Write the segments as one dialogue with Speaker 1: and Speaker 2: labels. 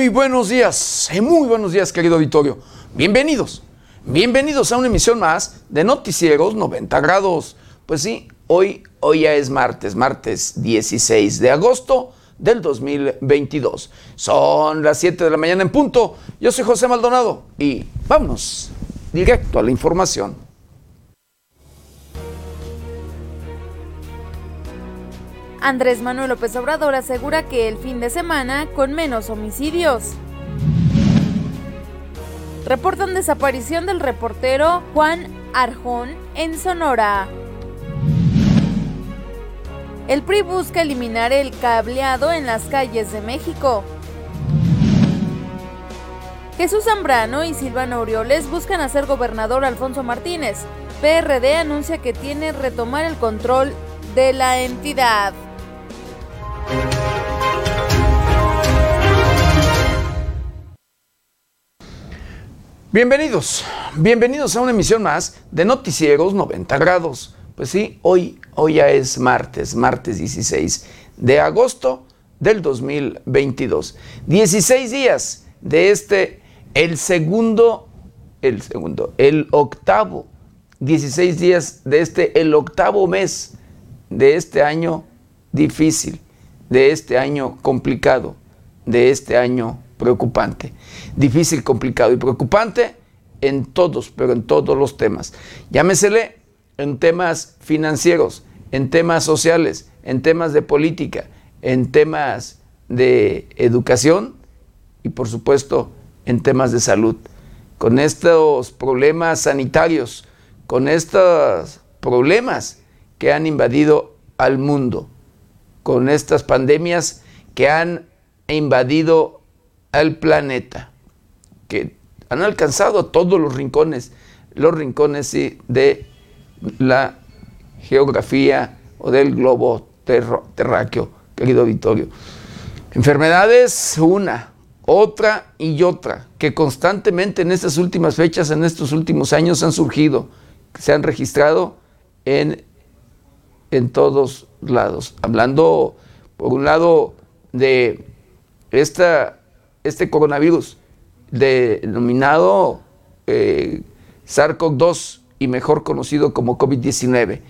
Speaker 1: Muy buenos días, eh, muy buenos días querido auditorio. Bienvenidos, bienvenidos a una emisión más de Noticieros 90 grados. Pues sí, hoy, hoy ya es martes, martes 16 de agosto del 2022. Son las 7 de la mañana en punto. Yo soy José Maldonado y vámonos directo a la información.
Speaker 2: Andrés Manuel López Obrador asegura que el fin de semana con menos homicidios. Reportan desaparición del reportero Juan Arjón en Sonora. El PRI busca eliminar el cableado en las calles de México. Jesús Zambrano y Silvano Aureoles buscan hacer gobernador Alfonso Martínez. PRD anuncia que tiene retomar el control de la entidad.
Speaker 1: Bienvenidos, bienvenidos a una emisión más de Noticieros 90 grados. Pues sí, hoy, hoy ya es martes, martes 16 de agosto del 2022. 16 días de este, el segundo, el segundo, el octavo, 16 días de este, el octavo mes de este año difícil, de este año complicado, de este año preocupante. Difícil, complicado y preocupante en todos, pero en todos los temas. Llámesele en temas financieros, en temas sociales, en temas de política, en temas de educación y por supuesto en temas de salud. Con estos problemas sanitarios, con estos problemas que han invadido al mundo, con estas pandemias que han invadido al planeta, que han alcanzado todos los rincones, los rincones de la geografía o del globo terráqueo, querido auditorio. Enfermedades, una, otra y otra, que constantemente en estas últimas fechas, en estos últimos años han surgido, se han registrado en, en todos lados. Hablando, por un lado, de esta este coronavirus denominado eh, SARS-CoV-2 y mejor conocido como COVID-19.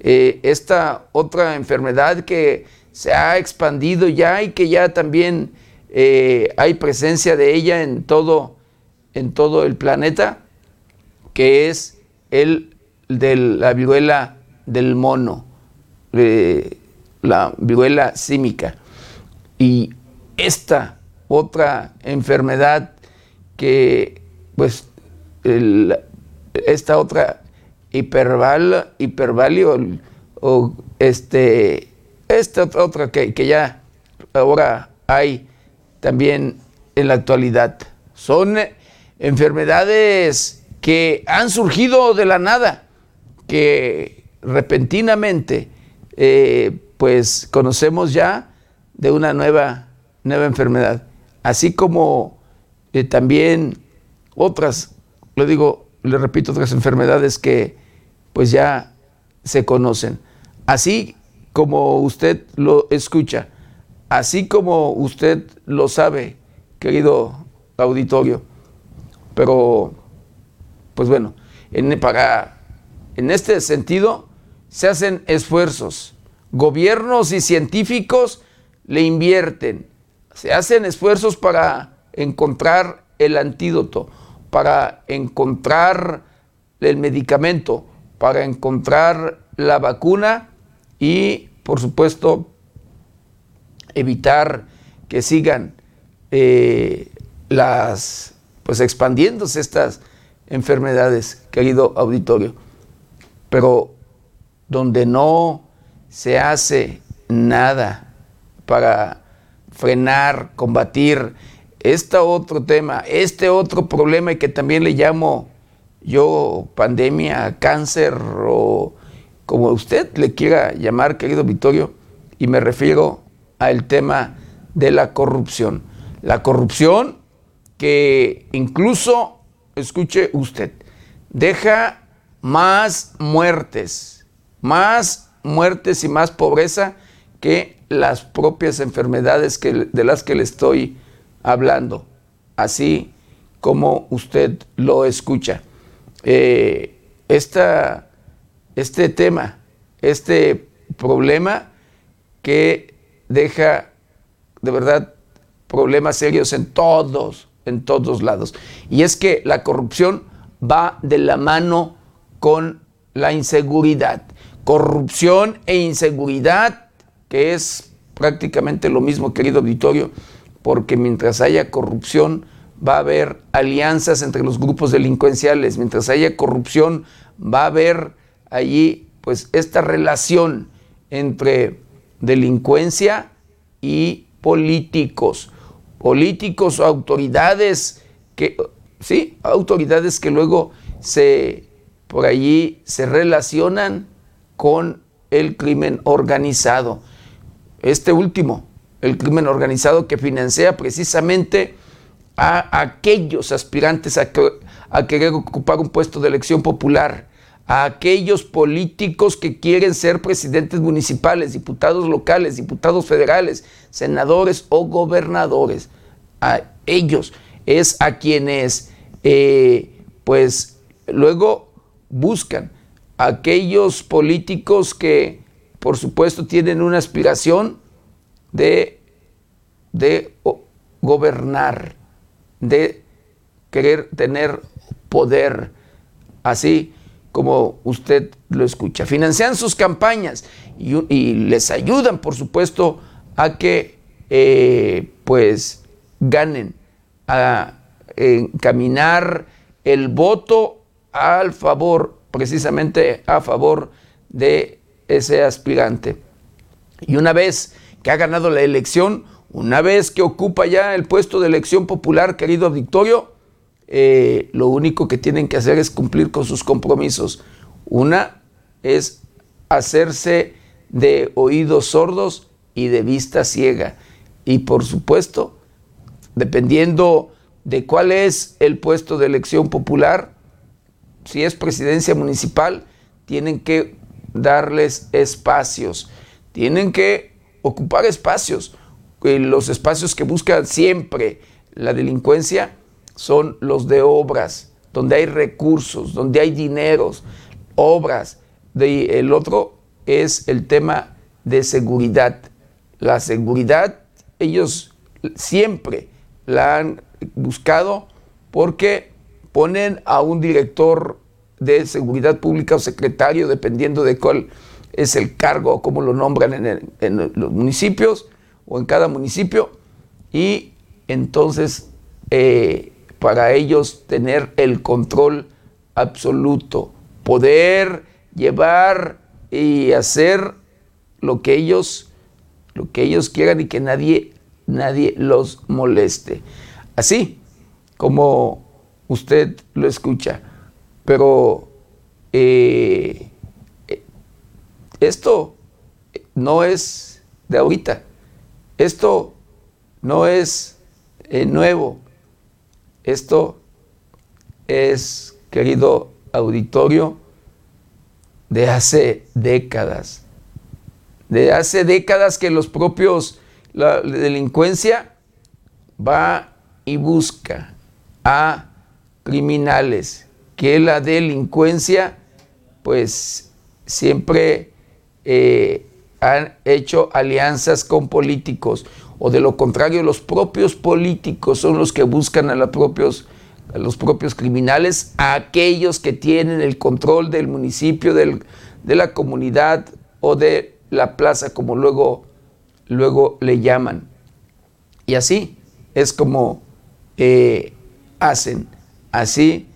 Speaker 1: Eh, esta otra enfermedad que se ha expandido ya y que ya también eh, hay presencia de ella en todo, en todo el planeta, que es el de la viruela del mono, la viruela símica. Y esta otra enfermedad que, pues, esta otra hiperval, hipervalio, o este, esta otra que, que ya ahora hay también en la actualidad. Son enfermedades que han surgido de la nada, que repentinamente eh, pues conocemos ya de una nueva, nueva enfermedad así como eh, también otras, lo digo, le repito, otras enfermedades que pues ya se conocen. Así como usted lo escucha, así como usted lo sabe, querido auditorio. Pero, pues bueno, en, este sentido se hacen esfuerzos. Gobiernos y científicos le invierten se hacen esfuerzos para encontrar el antídoto, para encontrar el medicamento, para encontrar la vacuna y, por supuesto, evitar que sigan eh, las, pues expandiéndose estas enfermedades, querido auditorio. Pero donde no se hace nada para frenar, combatir este otro tema, este otro problema que también le llamo yo pandemia, cáncer o como usted le quiera llamar, querido Vittorio, y me refiero al tema de la corrupción. La corrupción que incluso, escuche usted, deja más muertes, más muertes y más pobreza que las propias enfermedades de las que le estoy hablando, así como usted lo escucha. Eh, este tema, este problema que deja de verdad problemas serios en todos, en todos lados. Y es que la corrupción va de la mano con la inseguridad. Corrupción e inseguridad, que es prácticamente lo mismo, querido auditorio, porque mientras haya corrupción va a haber alianzas entre los grupos delincuenciales, mientras haya corrupción va a haber allí pues esta relación entre delincuencia y políticos, políticos o autoridades que sí, autoridades que luego se por allí se relacionan con el crimen organizado. Este último, el crimen organizado que financia precisamente a aquellos aspirantes a, a querer ocupar un puesto de elección popular, a aquellos políticos que quieren ser presidentes municipales, diputados locales, diputados federales, senadores o gobernadores. A ellos es a quienes, eh, pues, luego buscan aquellos políticos que, por supuesto, tienen una aspiración de, de gobernar, de querer tener poder, así como usted lo escucha. Financian sus campañas y, les ayudan, por supuesto, a que eh, pues ganen, a encaminar el voto al favor, precisamente a favor de ese aspirante. Y una vez que ha ganado la elección, una vez que ocupa ya el puesto de elección popular, querido auditorio, eh, lo único que tienen que hacer es cumplir con sus compromisos. Una es hacerse de oídos sordos y de vista ciega. Y por supuesto, dependiendo de cuál es el puesto de elección popular, si es presidencia municipal, tienen que darles espacios, tienen que ocupar espacios. Eh, los espacios que buscan siempre la delincuencia son los de obras, donde hay recursos, donde hay dineros, obras. De, el otro es el tema de seguridad. La seguridad, ellos siempre la han buscado porque ponen a un director de seguridad pública o secretario, dependiendo de cuál es el cargo o cómo lo nombran en, los municipios o en cada municipio, y entonces eh, para ellos tener el control absoluto, poder llevar y hacer lo que ellos lo que ellos quieran y que nadie nadie los moleste. Así como usted lo escucha. Pero eh, esto no es de ahorita. Esto no es eh, nuevo. Esto es, querido auditorio, de hace décadas. De hace décadas que los propios, la delincuencia va y busca a criminales, que la delincuencia pues siempre eh, han hecho alianzas con políticos o de lo contrario los propios políticos son los que buscan a, los propios, a los propios criminales, a aquellos que tienen el control del municipio, de la comunidad o de la plaza, como luego, luego le llaman. Y así es como eh, hacen, así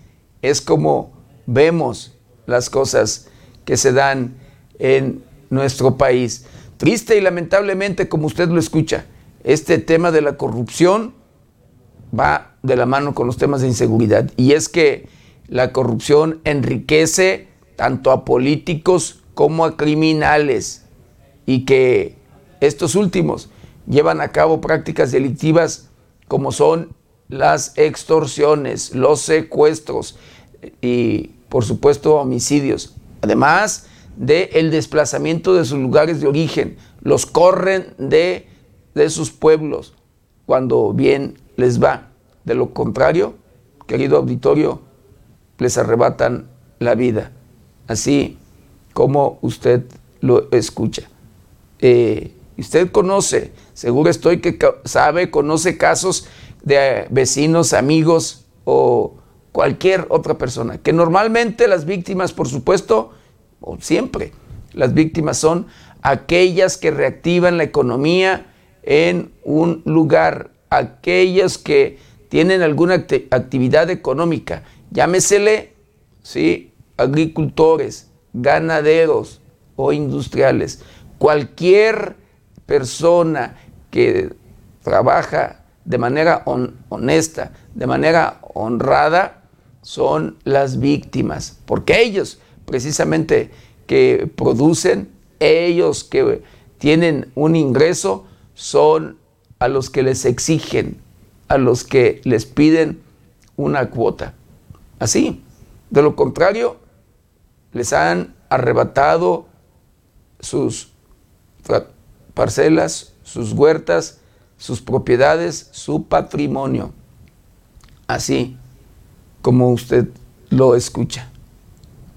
Speaker 1: es como vemos las cosas que se dan en nuestro país. Triste y lamentablemente, como usted lo escucha, este tema de la corrupción va de la mano con los temas de inseguridad. Y es que la corrupción enriquece tanto a políticos como a criminales y que estos últimos llevan a cabo prácticas delictivas como son las extorsiones, los secuestros y por supuesto homicidios. Además del el desplazamiento de sus lugares de origen, los corren de de sus pueblos cuando bien les va. De lo contrario, querido auditorio, les arrebatan la vida. Así como usted lo escucha. Eh, usted conoce, seguro estoy que sabe, conoce casos de vecinos, amigos o cualquier otra persona, que normalmente las víctimas, por supuesto, o siempre, las víctimas son aquellas que reactivan la economía en un lugar, aquellas que tienen alguna actividad económica, llámesele, ¿sí? agricultores, ganaderos o industriales, cualquier persona que trabaja de manera honesta, de manera honrada, son las víctimas, porque ellos precisamente que producen, ellos que tienen un ingreso, son a los que les exigen, a los que les piden una cuota. Así, de lo contrario, les han arrebatado sus parcelas, sus huertas, sus propiedades, su patrimonio. Así como usted lo escucha.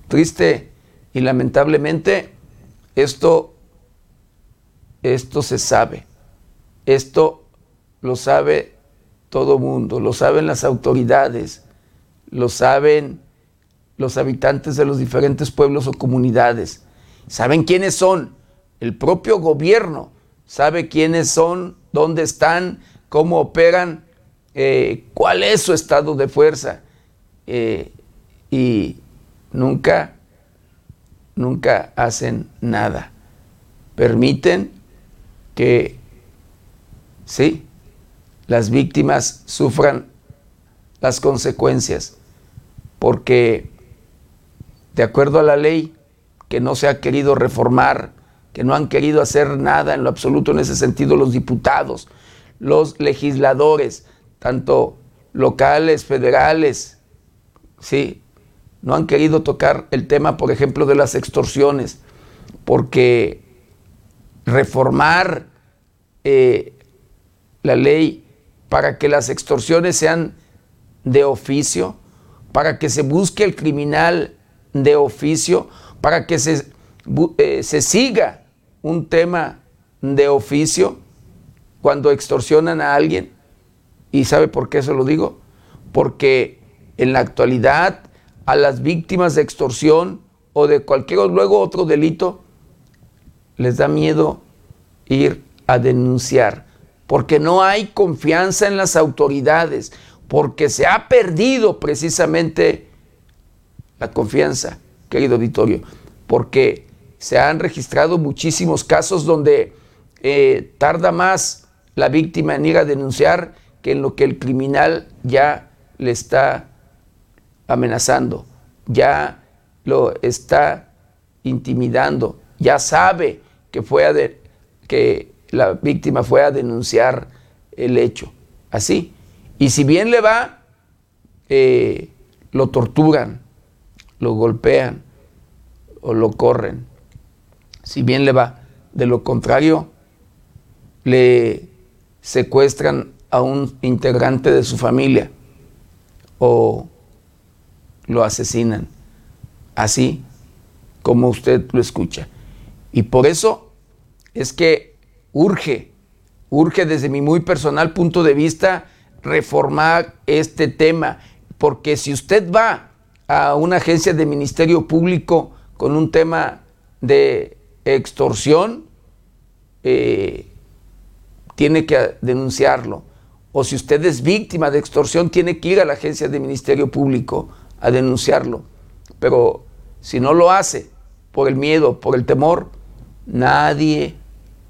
Speaker 1: Triste y lamentablemente esto, esto se sabe. Esto lo sabe todo mundo, lo saben las autoridades, lo saben los habitantes de los diferentes pueblos o comunidades. Saben quiénes son. El propio gobierno sabe quiénes son, dónde están, cómo operan, eh, cuál es su estado de fuerza. Eh, y nunca, nunca hacen nada. Permiten que, sí, las víctimas sufran las consecuencias, porque de acuerdo a la ley que no se ha querido reformar, que no han querido hacer nada en lo absoluto en ese sentido los diputados, los legisladores, tanto locales, federales, sí, no han querido tocar el tema, por ejemplo, de las extorsiones, porque reformar eh, la ley para que las extorsiones sean de oficio, para que se busque el criminal de oficio para que se, eh, se siga un tema de oficio cuando extorsionan a alguien. ¿Y sabe por qué eso lo digo? Porque en la actualidad a las víctimas de extorsión o de cualquier luego otro delito les da miedo ir a denunciar porque no hay confianza en las autoridades, porque se ha perdido precisamente la confianza, querido auditorio, porque se han registrado muchísimos casos donde eh, tarda más la víctima en ir a denunciar que en lo que el criminal ya le está amenazando, ya lo está intimidando, ya sabe que, fue a que la víctima fue a denunciar el hecho. Así. Y si bien le va, eh, lo torturan, lo golpean o lo corren, si bien le va. De lo contrario, le secuestran a un integrante de su familia o lo asesinan, así como usted lo escucha. Y por eso es que urge, urge desde mi muy personal punto de vista reformar este tema, porque si usted va a una agencia de Ministerio Público con un tema de extorsión, eh, tiene que denunciarlo. O si usted es víctima de extorsión, tiene que ir a la agencia de Ministerio Público a denunciarlo. Pero si no lo hace por el miedo, por el temor, nadie,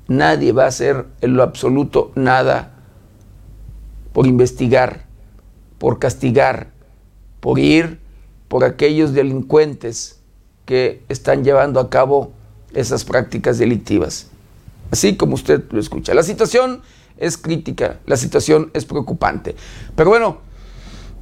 Speaker 1: nadie va a hacer en lo absoluto nada por investigar, por castigar, por ir por aquellos delincuentes que están llevando a cabo esas prácticas delictivas. Así como usted lo escucha. La situación es crítica, la situación es preocupante. Pero bueno,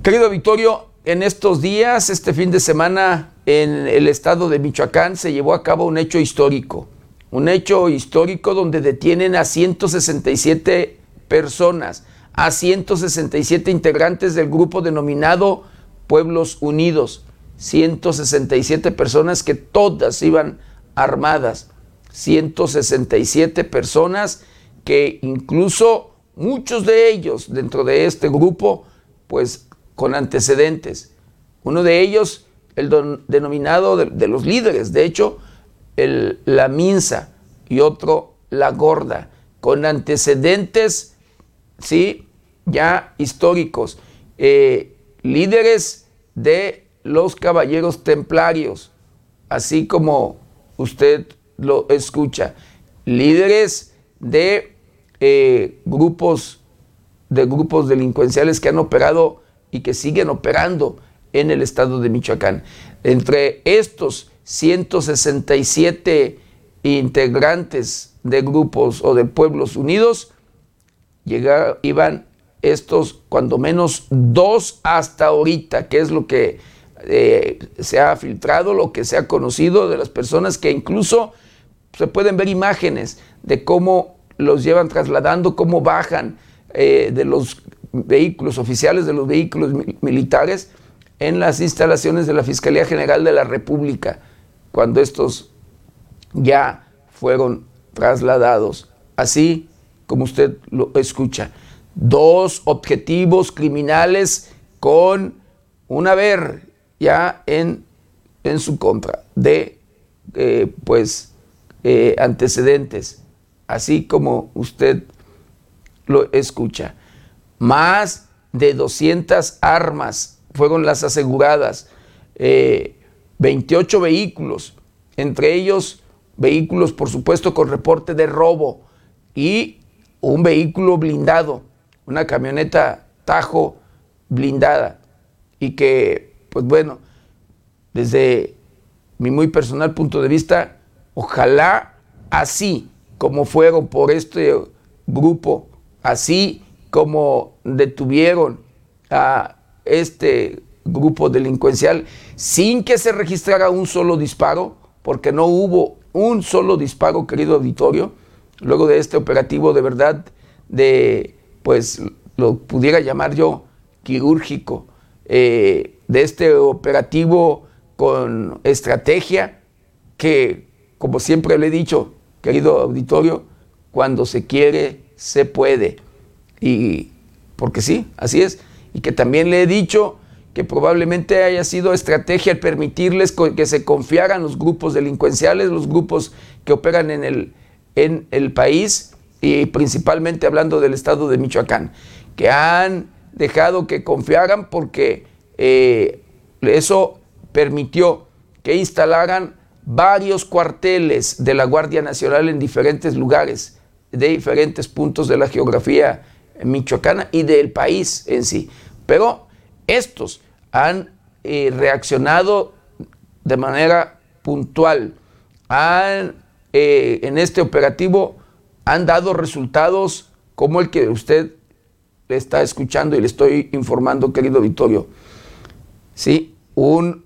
Speaker 1: querido Victorio, en estos días, este fin de semana, en el estado de Michoacán se llevó a cabo un hecho histórico. Un hecho histórico donde detienen a 167 personas, a 167 integrantes del grupo denominado Pueblos Unidos. 167 personas que todas iban armadas. 167 personas que incluso muchos de ellos dentro de este grupo, pues con antecedentes. Uno de ellos, el denominado de, los líderes, de hecho, la Minsa y otro la Gorda, con antecedentes, sí, ya históricos, eh, líderes de los caballeros templarios, así como usted lo escucha, líderes de eh, grupos de grupos delincuenciales que han operado y que siguen operando en el estado de Michoacán. Entre estos 167 integrantes de grupos o de pueblos unidos, llegar, iban estos cuando menos dos hasta ahorita, que es lo que eh, se ha filtrado, lo que se ha conocido de las personas que incluso se pueden ver imágenes de cómo los llevan trasladando, cómo bajan eh, de los vehículos oficiales, de los vehículos militares, en las instalaciones de la Fiscalía General de la República, cuando estos ya fueron trasladados. Así como usted lo escucha. Dos objetivos criminales con un haber ya en, en su contra de eh, pues eh, antecedentes, así como usted lo escucha. Más de 200 armas fueron las aseguradas, 28 eh, vehículos, entre ellos vehículos por supuesto con reporte de robo y un vehículo blindado, una camioneta Tajo blindada y que pues bueno, desde mi muy personal punto de vista, ojalá así como fueron por este grupo, así como detuvieron a este grupo delincuencial sin que se registrara un solo disparo, porque no hubo un solo disparo, querido auditorio, luego de este operativo de verdad de, pues lo pudiera llamar yo quirúrgico, eh, de este operativo con estrategia que, como siempre le he dicho, querido auditorio, cuando se quiere, se puede. Y porque sí, así es y que también le he dicho que probablemente haya sido estrategia el permitirles que se confiaran los grupos delincuenciales, los grupos que operan en el, en el país y principalmente hablando del estado de Michoacán, que han dejado que confiaran porque eh, eso permitió que instalaran varios cuarteles de la Guardia Nacional en diferentes lugares, de diferentes puntos de la geografía michoacana y del país en sí. Pero estos han eh, reaccionado de manera puntual, han, eh, en este operativo han dado resultados como el que usted le está escuchando y le estoy informando, querido Vittorio. Sí, un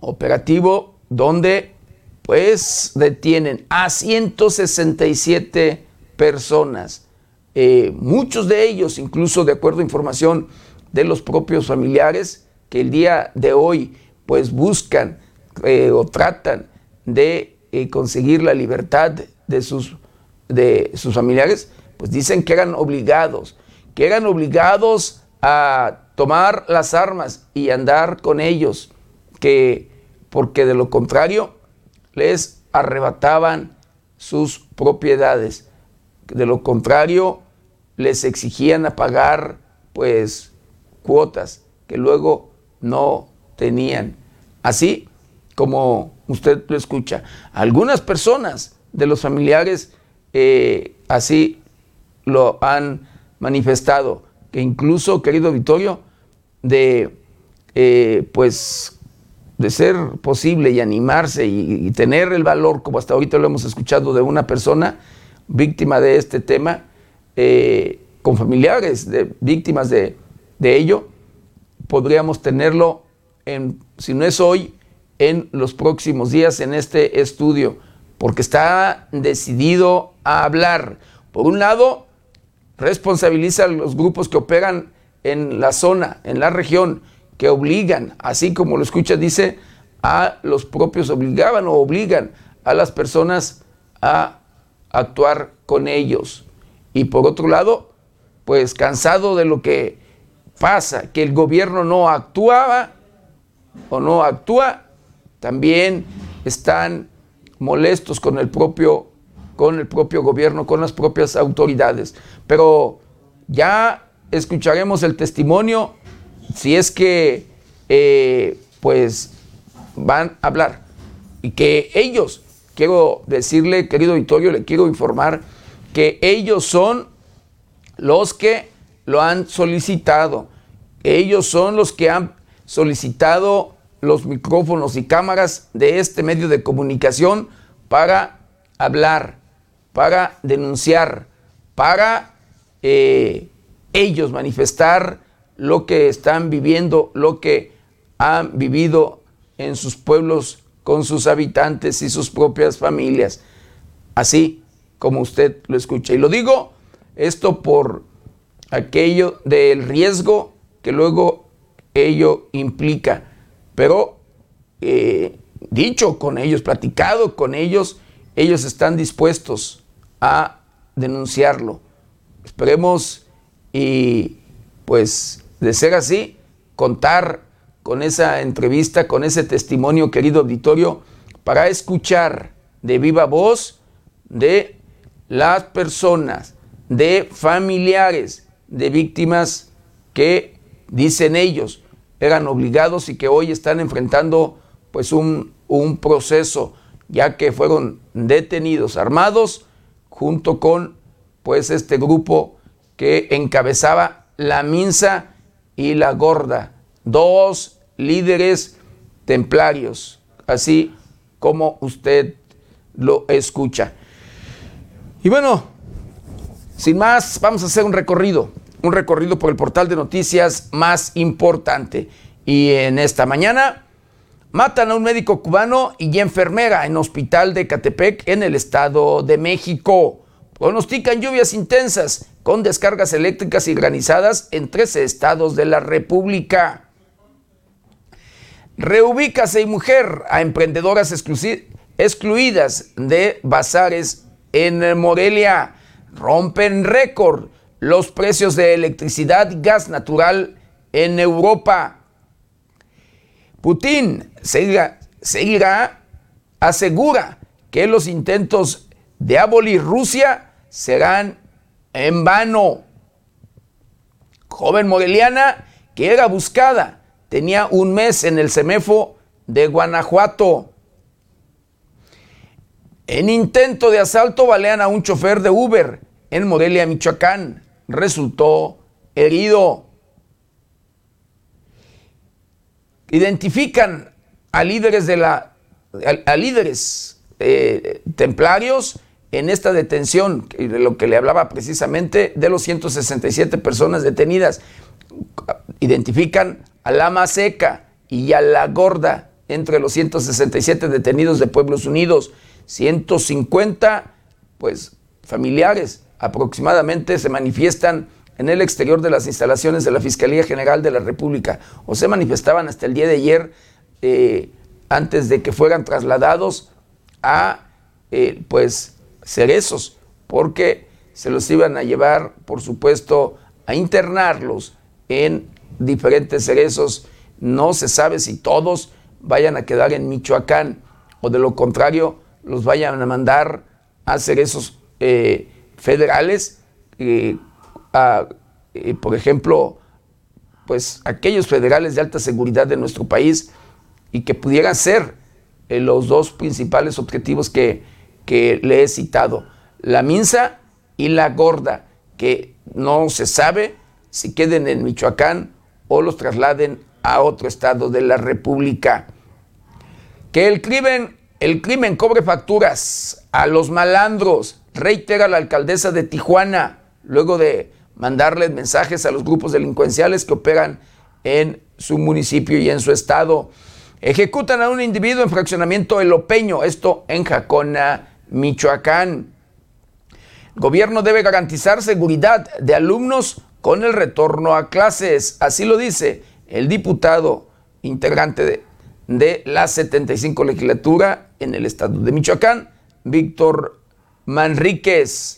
Speaker 1: operativo donde pues detienen a 167 personas. Eh, muchos de ellos, incluso de acuerdo a información de los propios familiares, que el día de hoy pues buscan eh, o tratan de eh, conseguir la libertad de sus, de sus familiares, pues dicen que eran obligados, que eran obligados a tomar las armas y andar con ellos, que porque de lo contrario les arrebataban sus propiedades. De lo contrario, les exigían a pagar pues cuotas que luego no tenían. Así como usted lo escucha, algunas personas de los familiares eh, así lo han manifestado, incluso, querido Vittorio, de eh, pues de ser posible y animarse y, tener el valor, como hasta ahorita lo hemos escuchado de una persona víctima de este tema, eh, con familiares de víctimas de, ello, podríamos tenerlo, en, si no es hoy, en los próximos días en este estudio, porque está decidido a hablar. Por un lado, responsabiliza a los grupos que operan en la zona, en la región, que obligan, así como lo escucha, dice, a los propios obligaban o obligan a las personas a actuar con ellos. Y por otro lado, pues cansado de lo que pasa, que el gobierno no actuaba o no actúa, también están molestos con el propio con el propio gobierno, con las propias autoridades. Pero ya escucharemos el testimonio si es que eh, pues van a hablar y que ellos, quiero decirle, querido Vittorio, le quiero informar que ellos son los que lo han solicitado. Ellos son los que han solicitado los micrófonos y cámaras de este medio de comunicación para hablar para denunciar, para eh, ellos manifestar lo que están viviendo, lo que han vivido en sus pueblos con sus habitantes y sus propias familias. Así como usted lo escucha. Y lo digo esto por aquello del riesgo que luego ello implica. Pero eh, dicho con ellos, platicado con ellos, ellos están dispuestos a denunciarlo. Esperemos y pues de ser así, contar con esa entrevista, con ese testimonio, querido auditorio, para escuchar de viva voz de las personas, de familiares, de víctimas que dicen ellos eran obligados y que hoy están enfrentando pues un, un proceso, ya que fueron detenidos, armados, junto con pues este grupo que encabezaba la Minsa y la Gorda, dos líderes templarios, así como usted lo escucha. Y bueno, sin más, vamos a hacer un recorrido, un recorrido por el portal de noticias más importante. Y en esta mañana Matan a un médico cubano y enfermera en hospital de Catepec en el Estado de México. Pronostican lluvias intensas con descargas eléctricas y granizadas en 13 estados de la República. Reubícase y mujer a emprendedoras excluidas de bazares en Morelia. Rompen récord los precios de electricidad y gas natural en Europa. Putin seguirá, asegura que los intentos de abolir Rusia serán en vano. Joven moreliana que era buscada, tenía un mes en el CEMEFO de Guanajuato. En intento de asalto balean a un chofer de Uber en Morelia, Michoacán. Resultó herido. Identifican a líderes de la a, líderes eh, templarios en esta detención, de lo que le hablaba precisamente de los 167 personas detenidas. Identifican a la seca y a la gorda entre los 167 detenidos de Pueblos Unidos, 150 pues familiares aproximadamente se manifiestan en el exterior de las instalaciones de la Fiscalía General de la República o se manifestaban hasta el día de ayer eh, antes de que fueran trasladados a eh, pues cerezos porque se los iban a llevar por supuesto a internarlos en diferentes cerezos. No se sabe si todos vayan a quedar en Michoacán o de lo contrario los vayan a mandar a cerezos eh, federales eh, por ejemplo, pues aquellos federales de alta seguridad de nuestro país y que pudieran ser eh, los dos principales objetivos que, que le he citado, la Minsa y la Gorda, que no se sabe si queden en Michoacán o los trasladen a otro estado de la República. Que el crimen, el crimen cobre facturas a los malandros, reitera la alcaldesa de Tijuana, luego de mandarles mensajes a los grupos delincuenciales que operan en su municipio y en su estado. Ejecutan a un individuo en fraccionamiento elopeño, esto en Jacona, Michoacán. Gobierno debe garantizar seguridad de alumnos con el retorno a clases. Así lo dice el diputado integrante de, de la 75 legislatura en el estado de Michoacán, Víctor Manríquez.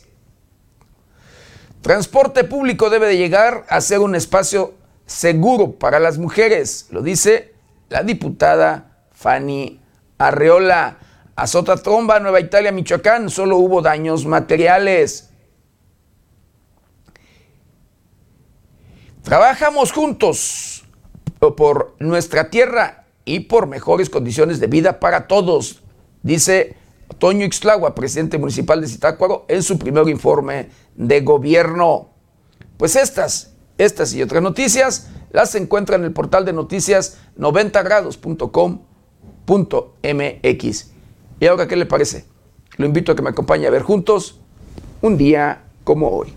Speaker 1: Transporte público debe de llegar a ser un espacio seguro para las mujeres, lo dice la diputada Fanny Arreola. Azota Tromba, Nueva Italia, Michoacán, solo hubo daños materiales. Trabajamos juntos por nuestra tierra y por mejores condiciones de vida para todos, dice Toño Ixtlagua, presidente municipal de Zitácuaro, en su primer informe de gobierno. Pues estas, estas y otras noticias las encuentra en el portal de noticias 90grados.com.mx. ¿Y ahora qué le parece? Lo invito a que me acompañe a ver juntos un día como hoy.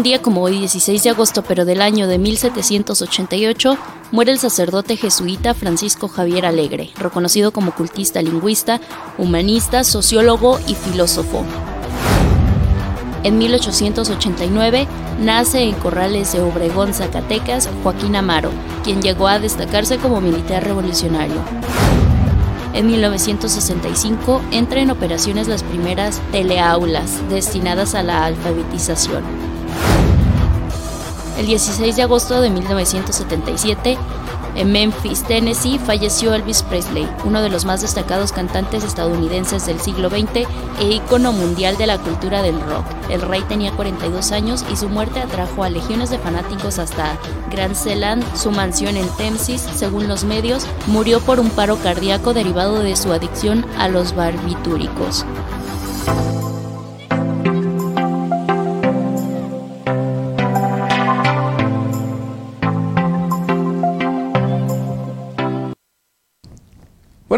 Speaker 3: Un día como hoy, 16 de agosto, pero del año de 1788, muere el sacerdote jesuita Francisco Javier Alegre, reconocido como cultista lingüista, humanista, sociólogo y filósofo. En 1889 nace en Corrales de Obregón, Zacatecas, Joaquín Amaro, quien llegó a destacarse como militar revolucionario. En 1965 entra en operaciones las primeras teleaulas destinadas a la alfabetización. El 16 de agosto de 1977, en Memphis, Tennessee, falleció Elvis Presley, uno de los más destacados cantantes estadounidenses del siglo XX e ícono mundial de la cultura del rock. El rey tenía 42 años y su muerte atrajo a legiones de fanáticos hasta Grand Zealand, su mansión en Thamesis, según los medios, murió por un paro cardíaco derivado de su adicción a los barbitúricos.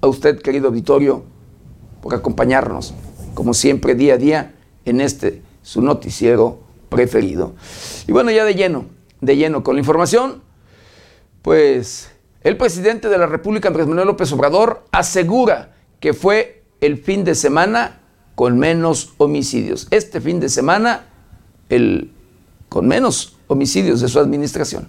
Speaker 1: a usted, querido auditorio, por acompañarnos, como siempre, día a día, en este, su noticiero preferido. Y bueno, ya de lleno, de lleno con la información, pues el presidente de la República, Andrés Manuel López Obrador, asegura que fue el fin de semana con menos homicidios. Este fin de semana, el con menos homicidios de su administración.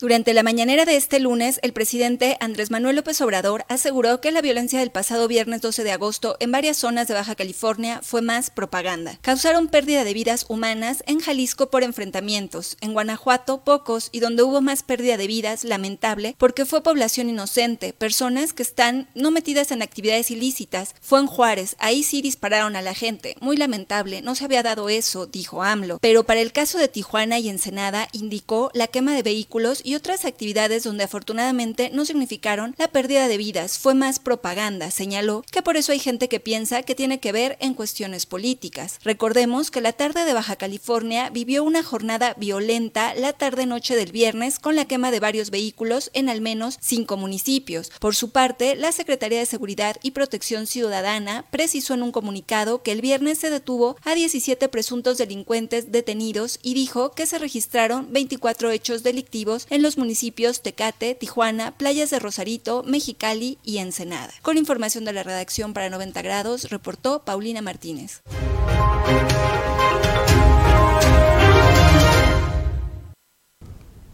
Speaker 4: Durante la mañanera de este lunes, el presidente Andrés Manuel López Obrador aseguró que la violencia del pasado viernes 12 de agosto en varias zonas de Baja California fue más propaganda. Causaron pérdida de vidas humanas en Jalisco por enfrentamientos, en Guanajuato pocos y donde hubo más pérdida de vidas, lamentable, porque fue población inocente, personas que están no metidas en actividades ilícitas. Fue en Juárez, ahí sí dispararon a la gente, muy lamentable, no se había dado eso, dijo AMLO. Pero para el caso de Tijuana y Ensenada, indicó la quema de vehículos y otras actividades donde afortunadamente no significaron la pérdida de vidas, fue más propaganda, señaló que por eso hay gente que piensa que tiene que ver en cuestiones políticas. Recordemos que la tarde de Baja California vivió una jornada violenta la tarde-noche del viernes con la quema de varios vehículos en al menos cinco municipios. Por su parte, la Secretaría de Seguridad y Protección Ciudadana precisó en un comunicado que el viernes se detuvo a 17 presuntos delincuentes detenidos y dijo que se registraron 24 hechos delictivos en en los municipios Tecate, Tijuana, Playas de Rosarito, Mexicali y Ensenada. Con información de la redacción para 90 grados, reportó Paulina Martínez.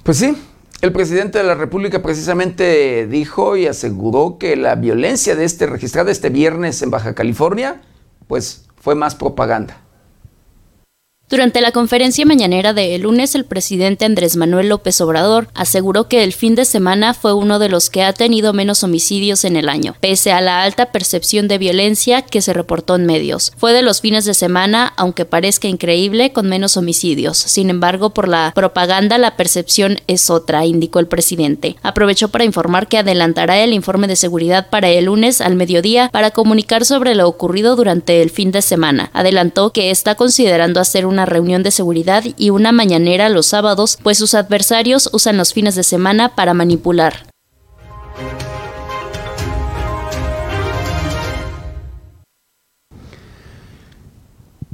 Speaker 1: Pues sí, el presidente de la República precisamente dijo y aseguró que la violencia de este registrada este viernes en Baja California, pues fue más propaganda.
Speaker 3: Durante la conferencia mañanera de el lunes, el presidente Andrés Manuel López Obrador aseguró que el fin de semana fue uno de los que ha tenido menos homicidios en el año, pese a la alta percepción de violencia que se reportó en medios. Fue de los fines de semana, aunque parezca increíble, con menos homicidios. Sin embargo, por la propaganda la percepción es otra, indicó el presidente. Aprovechó para informar que adelantará el informe de seguridad para el lunes al mediodía para comunicar sobre lo ocurrido durante el fin de semana. Adelantó que está considerando hacer un una reunión de seguridad y una mañanera los sábados, pues sus adversarios usan los fines de semana para manipular.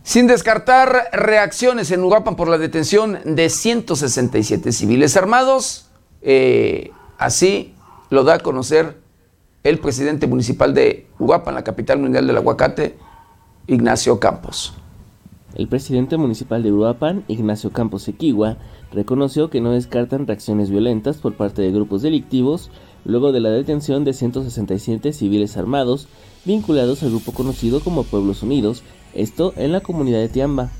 Speaker 1: Sin descartar reacciones en Uruapan por la detención de 167 civiles armados, eh, así lo da a conocer el presidente municipal de Uruapan, la capital mundial del aguacate, Ignacio Campos.
Speaker 5: El presidente municipal de Uruapan, Ignacio Campos Equigua, reconoció que no descartan reacciones violentas por parte de grupos delictivos luego de la detención de 167 civiles armados vinculados al grupo conocido como Pueblos Unidos, esto en la comunidad de Tiamba.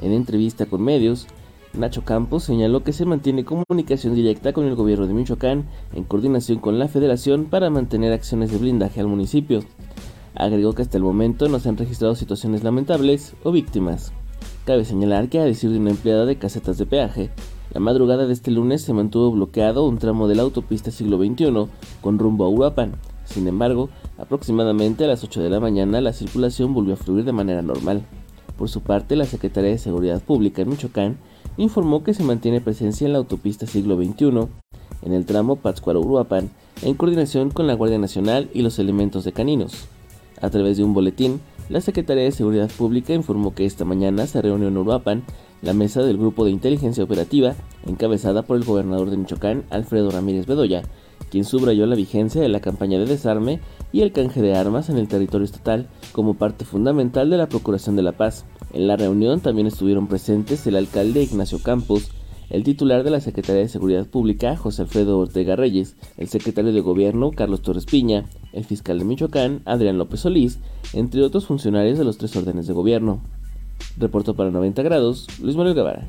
Speaker 5: En entrevista con medios, Nacho Campos señaló que se mantiene comunicación directa con el gobierno de Michoacán en coordinación con la federación para mantener acciones de blindaje al municipio. Agregó que hasta el momento no se han registrado situaciones lamentables o víctimas. Cabe señalar que a decir de una empleada de casetas de peaje, la madrugada de este lunes se mantuvo bloqueado un tramo de la autopista siglo XXI con rumbo a Uruapan. Sin embargo, aproximadamente a las 8 de la mañana la circulación volvió a fluir de manera normal. Por su parte, la Secretaría de Seguridad Pública en Michoacán informó que se mantiene presencia en la autopista siglo XXI, en el tramo Pátzcuaro-Uruapan, en coordinación con la Guardia Nacional y los elementos de caninos. A través de un boletín, la Secretaría de Seguridad Pública informó que esta mañana se reunió en Uruapan la mesa del Grupo de Inteligencia Operativa, encabezada por el gobernador de Michoacán, Alfredo Ramírez Bedoya, quien subrayó la vigencia de la campaña de desarme y el canje de armas en el territorio estatal como parte fundamental de la Procuración de la Paz. En la reunión también estuvieron presentes el alcalde Ignacio Campos, el titular de la Secretaría de Seguridad Pública, José Alfredo Ortega Reyes, el secretario de Gobierno, Carlos Torres Piña, el fiscal de Michoacán, Adrián López Solís, entre otros funcionarios de los tres órdenes de gobierno. Reportó para 90 grados Luis Manuel Guevara.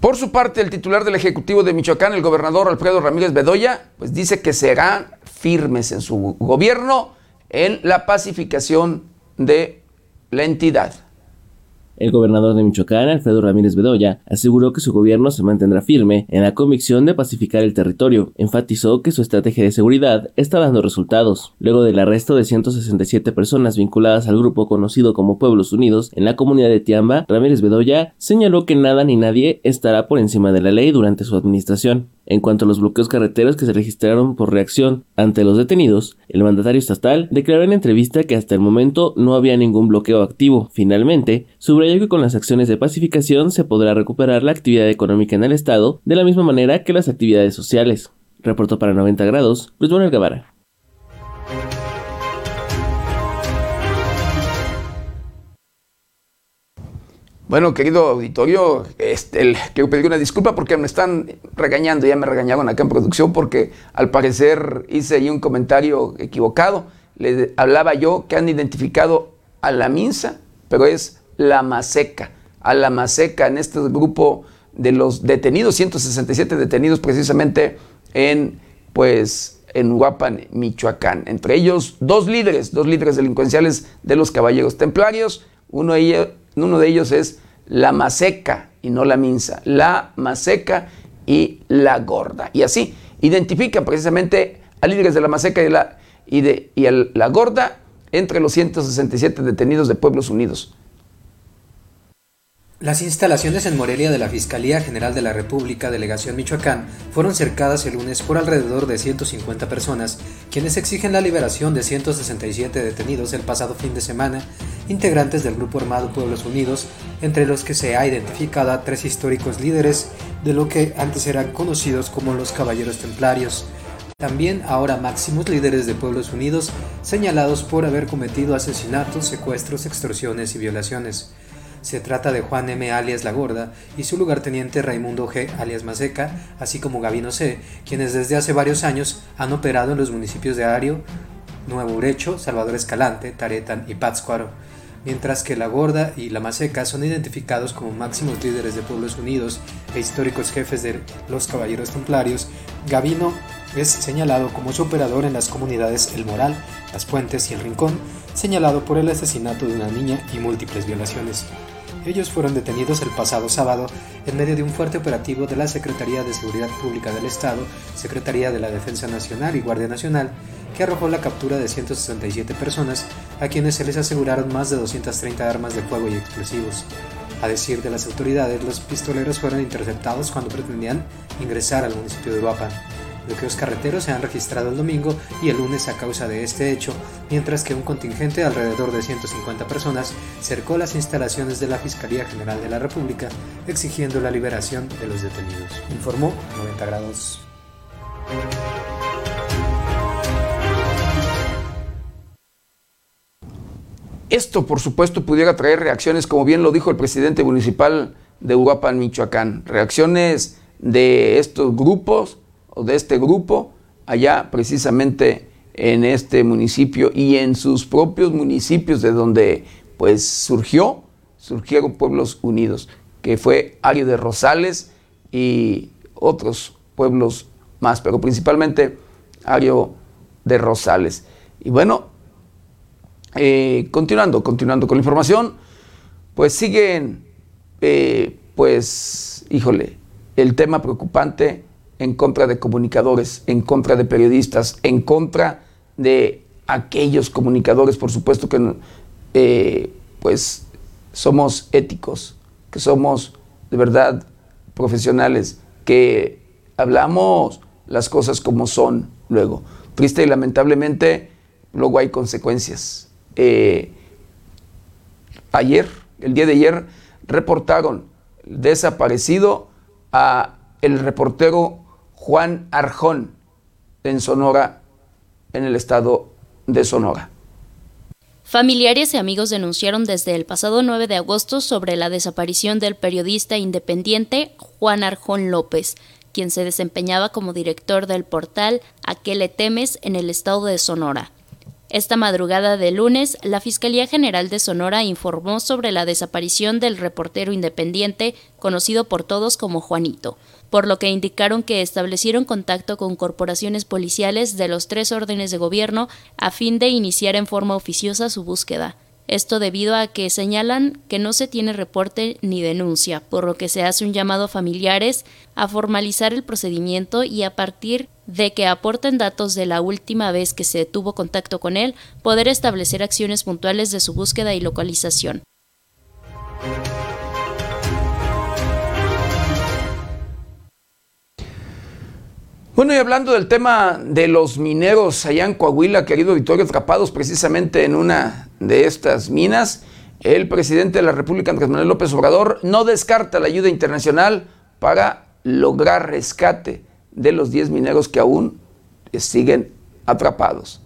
Speaker 1: Por su parte, el titular del Ejecutivo de Michoacán, el gobernador Alfredo Ramírez Bedoya, pues dice que serán firmes en su gobierno en la pacificación de la entidad.
Speaker 5: El gobernador de Michoacán, Alfredo Ramírez Bedoya, aseguró que su gobierno se mantendrá firme en la convicción de pacificar el territorio. Enfatizó que su estrategia de seguridad está dando resultados. Luego del arresto de 167 personas vinculadas al grupo conocido como Pueblos Unidos en la comunidad de Tiamba, Ramírez Bedoya señaló que nada ni nadie estará por encima de la ley durante su administración. En cuanto a los bloqueos carreteros que se registraron por reacción ante los detenidos, el mandatario estatal declaró en entrevista que hasta el momento no había ningún bloqueo activo. Finalmente, subrayó que con las acciones de pacificación se podrá recuperar la actividad económica en el estado de la misma manera que las actividades sociales. Reportó para 90 grados, Luis Manuel Guevara.
Speaker 1: Bueno, querido auditorio, este, quiero pedir una disculpa porque me están regañando, ya me regañaban acá en producción porque al parecer hice ahí un comentario equivocado. Le hablaba yo que han identificado a la Minsa, pero es la Maseca. A la Maseca en este grupo de los detenidos, 167 detenidos precisamente en, pues, en Huapan, Michoacán. Entre ellos, dos líderes, dos líderes delincuenciales de los caballeros templarios. Uno de ellos es la maseca y no la minsa, la maseca y la gorda. Y así identifican precisamente a líderes de la maseca y, la, y, de, y la gorda entre los 167 detenidos de Pueblos Unidos.
Speaker 6: Las instalaciones en Morelia de la Fiscalía General de la República, Delegación Michoacán, fueron cercadas el lunes por alrededor de 150 personas, quienes exigen la liberación de 167 detenidos el pasado fin de semana, integrantes del Grupo Armado Pueblos Unidos, entre los que se ha identificado a tres históricos líderes de lo que antes eran conocidos como los Caballeros Templarios. También ahora máximos líderes de Pueblos Unidos señalados por haber cometido asesinatos, secuestros, extorsiones y violaciones. Se trata de Juan M. alias La Gorda y su lugarteniente Raimundo G. alias Maseca, así como Gabino C., quienes desde hace varios años han operado en los municipios de Ario, Nuevo Urecho, Salvador Escalante, Taretan y Pátzcuaro, mientras que La Gorda y La Maseca son identificados como máximos líderes de pueblos unidos e históricos jefes de los caballeros templarios, Gavino es señalado como su operador en las comunidades El Moral, Las Puentes y El Rincón, señalado por el asesinato de una niña y múltiples violaciones. Ellos fueron detenidos el pasado sábado en medio de un fuerte operativo de la Secretaría de Seguridad Pública del Estado, Secretaría de la Defensa Nacional y Guardia Nacional, que arrojó la captura de 167 personas a quienes se les aseguraron más de 230 armas de fuego y explosivos. A decir de las autoridades, los pistoleros fueron interceptados cuando pretendían ingresar al municipio de Uruapan. Bloqueos carreteros se han registrado el domingo y el lunes a causa de este hecho, mientras que un contingente de alrededor de 150 personas cercó las instalaciones de la Fiscalía General de la República exigiendo la liberación de los detenidos. Informó 90 grados.
Speaker 1: Esto, por supuesto, pudiera traer reacciones, como bien lo dijo el presidente municipal de Uruapan, Michoacán, reacciones de estos grupos o de este grupo allá precisamente en este municipio y en sus propios municipios de donde pues surgió, surgieron pueblos unidos, que fue Ario de Rosales y otros pueblos más, pero principalmente Ario de Rosales. Y bueno, eh, continuando, continuando con la información, pues siguen, eh, pues, híjole, el tema preocupante en contra de comunicadores, en contra de periodistas, en contra de aquellos comunicadores, por supuesto que eh, pues somos éticos, que somos de verdad profesionales, que hablamos las cosas como son luego. Triste y lamentablemente, luego hay consecuencias. Eh, ayer, el día de ayer, reportaron desaparecido a el reportero Juan Arjón en Sonora, en el estado de Sonora.
Speaker 3: Familiares y amigos denunciaron desde el pasado 9 de agosto sobre la desaparición del periodista independiente Juan Arjón López, quien se desempeñaba como director del portal Aquele Temes en el estado de Sonora. Esta madrugada de lunes, la Fiscalía General de Sonora informó sobre la desaparición del reportero independiente conocido por todos como Juanito, por lo que indicaron que establecieron contacto con corporaciones policiales de los tres órdenes de gobierno a fin de iniciar en forma oficiosa su búsqueda. Esto debido a que señalan que no se tiene reporte ni denuncia, por lo que se hace un llamado a familiares a formalizar el procedimiento y a partir de que aporten datos de la última vez que se tuvo contacto con él, poder establecer acciones puntuales de su búsqueda y localización.
Speaker 1: Bueno, y hablando del tema de los mineros allá en Coahuila, querido auditorio, atrapados precisamente en una de estas minas, el presidente de la República, Andrés Manuel López Obrador, no descarta la ayuda internacional para lograr rescate de los 10 mineros que aún siguen atrapados.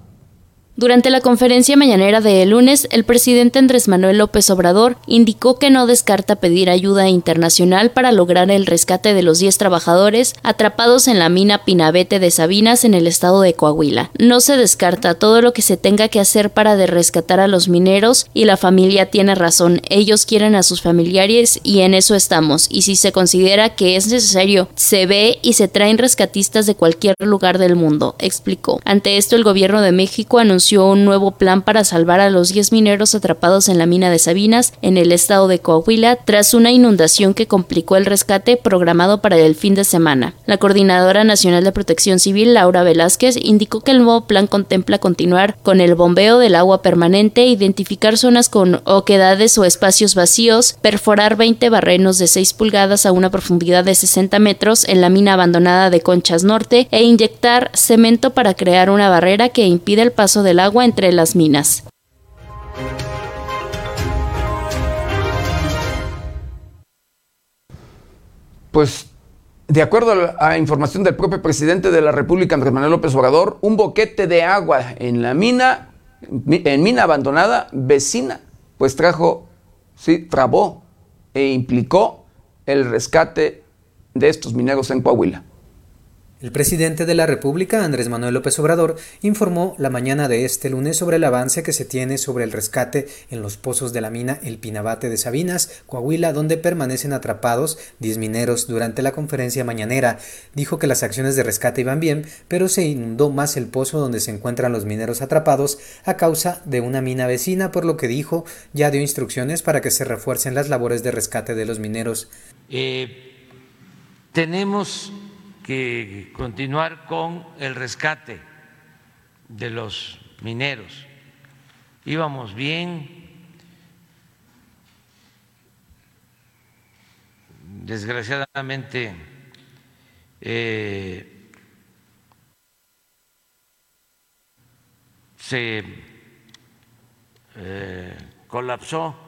Speaker 3: Durante la conferencia mañanera de el lunes, el presidente Andrés Manuel López Obrador indicó que no descarta pedir ayuda internacional para lograr el rescate de los 10 trabajadores atrapados en la mina Pinabete de Sabinas en el estado de Coahuila. No se descarta todo lo que se tenga que hacer para de rescatar a los mineros y la familia tiene razón. Ellos quieren a sus familiares y en eso estamos. Y si se considera que es necesario, se ve y se traen rescatistas de cualquier lugar del mundo, explicó. Ante esto, el gobierno de México anunció un nuevo plan para salvar a los 10 mineros atrapados en la mina de Sabinas, en el estado de Coahuila, tras una inundación que complicó el rescate programado para el fin de semana. La Coordinadora Nacional de Protección Civil, Laura Velázquez, indicó que el nuevo plan contempla continuar con el bombeo del agua permanente, identificar zonas con oquedades o espacios vacíos, perforar 20 barrenos de 6 pulgadas a una profundidad de 60 metros en la mina abandonada de Conchas Norte e inyectar cemento para crear una barrera que impide el paso del agua entre las minas.
Speaker 1: Pues de acuerdo a información del propio presidente de la República, Andrés Manuel López Obrador, un boquete de agua en la mina, en mina abandonada vecina, pues trajo, sí, trabó e implicó el rescate de estos mineros en Coahuila.
Speaker 6: El presidente de la República, Andrés Manuel López Obrador, informó la mañana de este lunes sobre el avance que se tiene sobre el rescate en los pozos de la mina El Pinabate de Sabinas, Coahuila, donde permanecen atrapados 10 mineros durante la conferencia mañanera. Dijo que las acciones de rescate iban bien, pero se inundó más el pozo donde se encuentran los mineros atrapados a causa de una mina vecina, por lo que dijo ya dio instrucciones para que se refuercen las labores de rescate de los mineros.
Speaker 7: Eh, tenemos que continuar con el rescate de los mineros. Íbamos bien, desgraciadamente eh, se eh, colapsó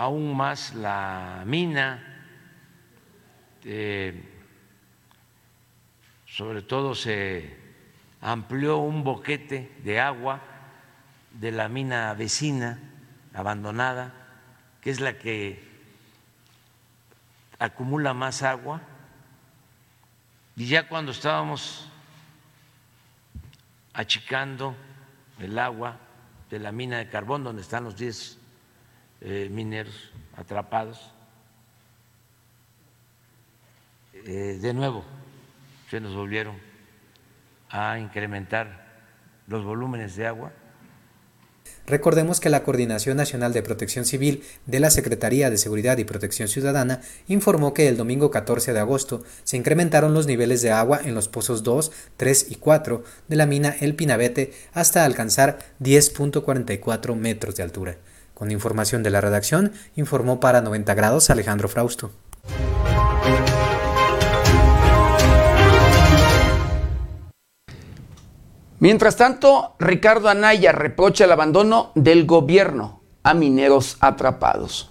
Speaker 7: aún más la mina, eh, sobre todo se amplió un boquete de agua de la mina vecina abandonada, que es la que acumula más agua, y ya cuando estábamos achicando el agua de la mina de carbón, donde están los 10 eh, mineros atrapados. Eh, de nuevo, se nos volvieron a incrementar los volúmenes de agua.
Speaker 6: Recordemos que la Coordinación Nacional de Protección Civil de la Secretaría de Seguridad y Protección Ciudadana informó que el domingo 14 de agosto se incrementaron los niveles de agua en los pozos 2, 3 y 4 de la mina El Pinabete hasta alcanzar 10.44 metros de altura. Con información de la redacción, informó para 90 grados Alejandro Frausto.
Speaker 1: Mientras tanto, Ricardo Anaya reprocha el abandono del gobierno a mineros atrapados.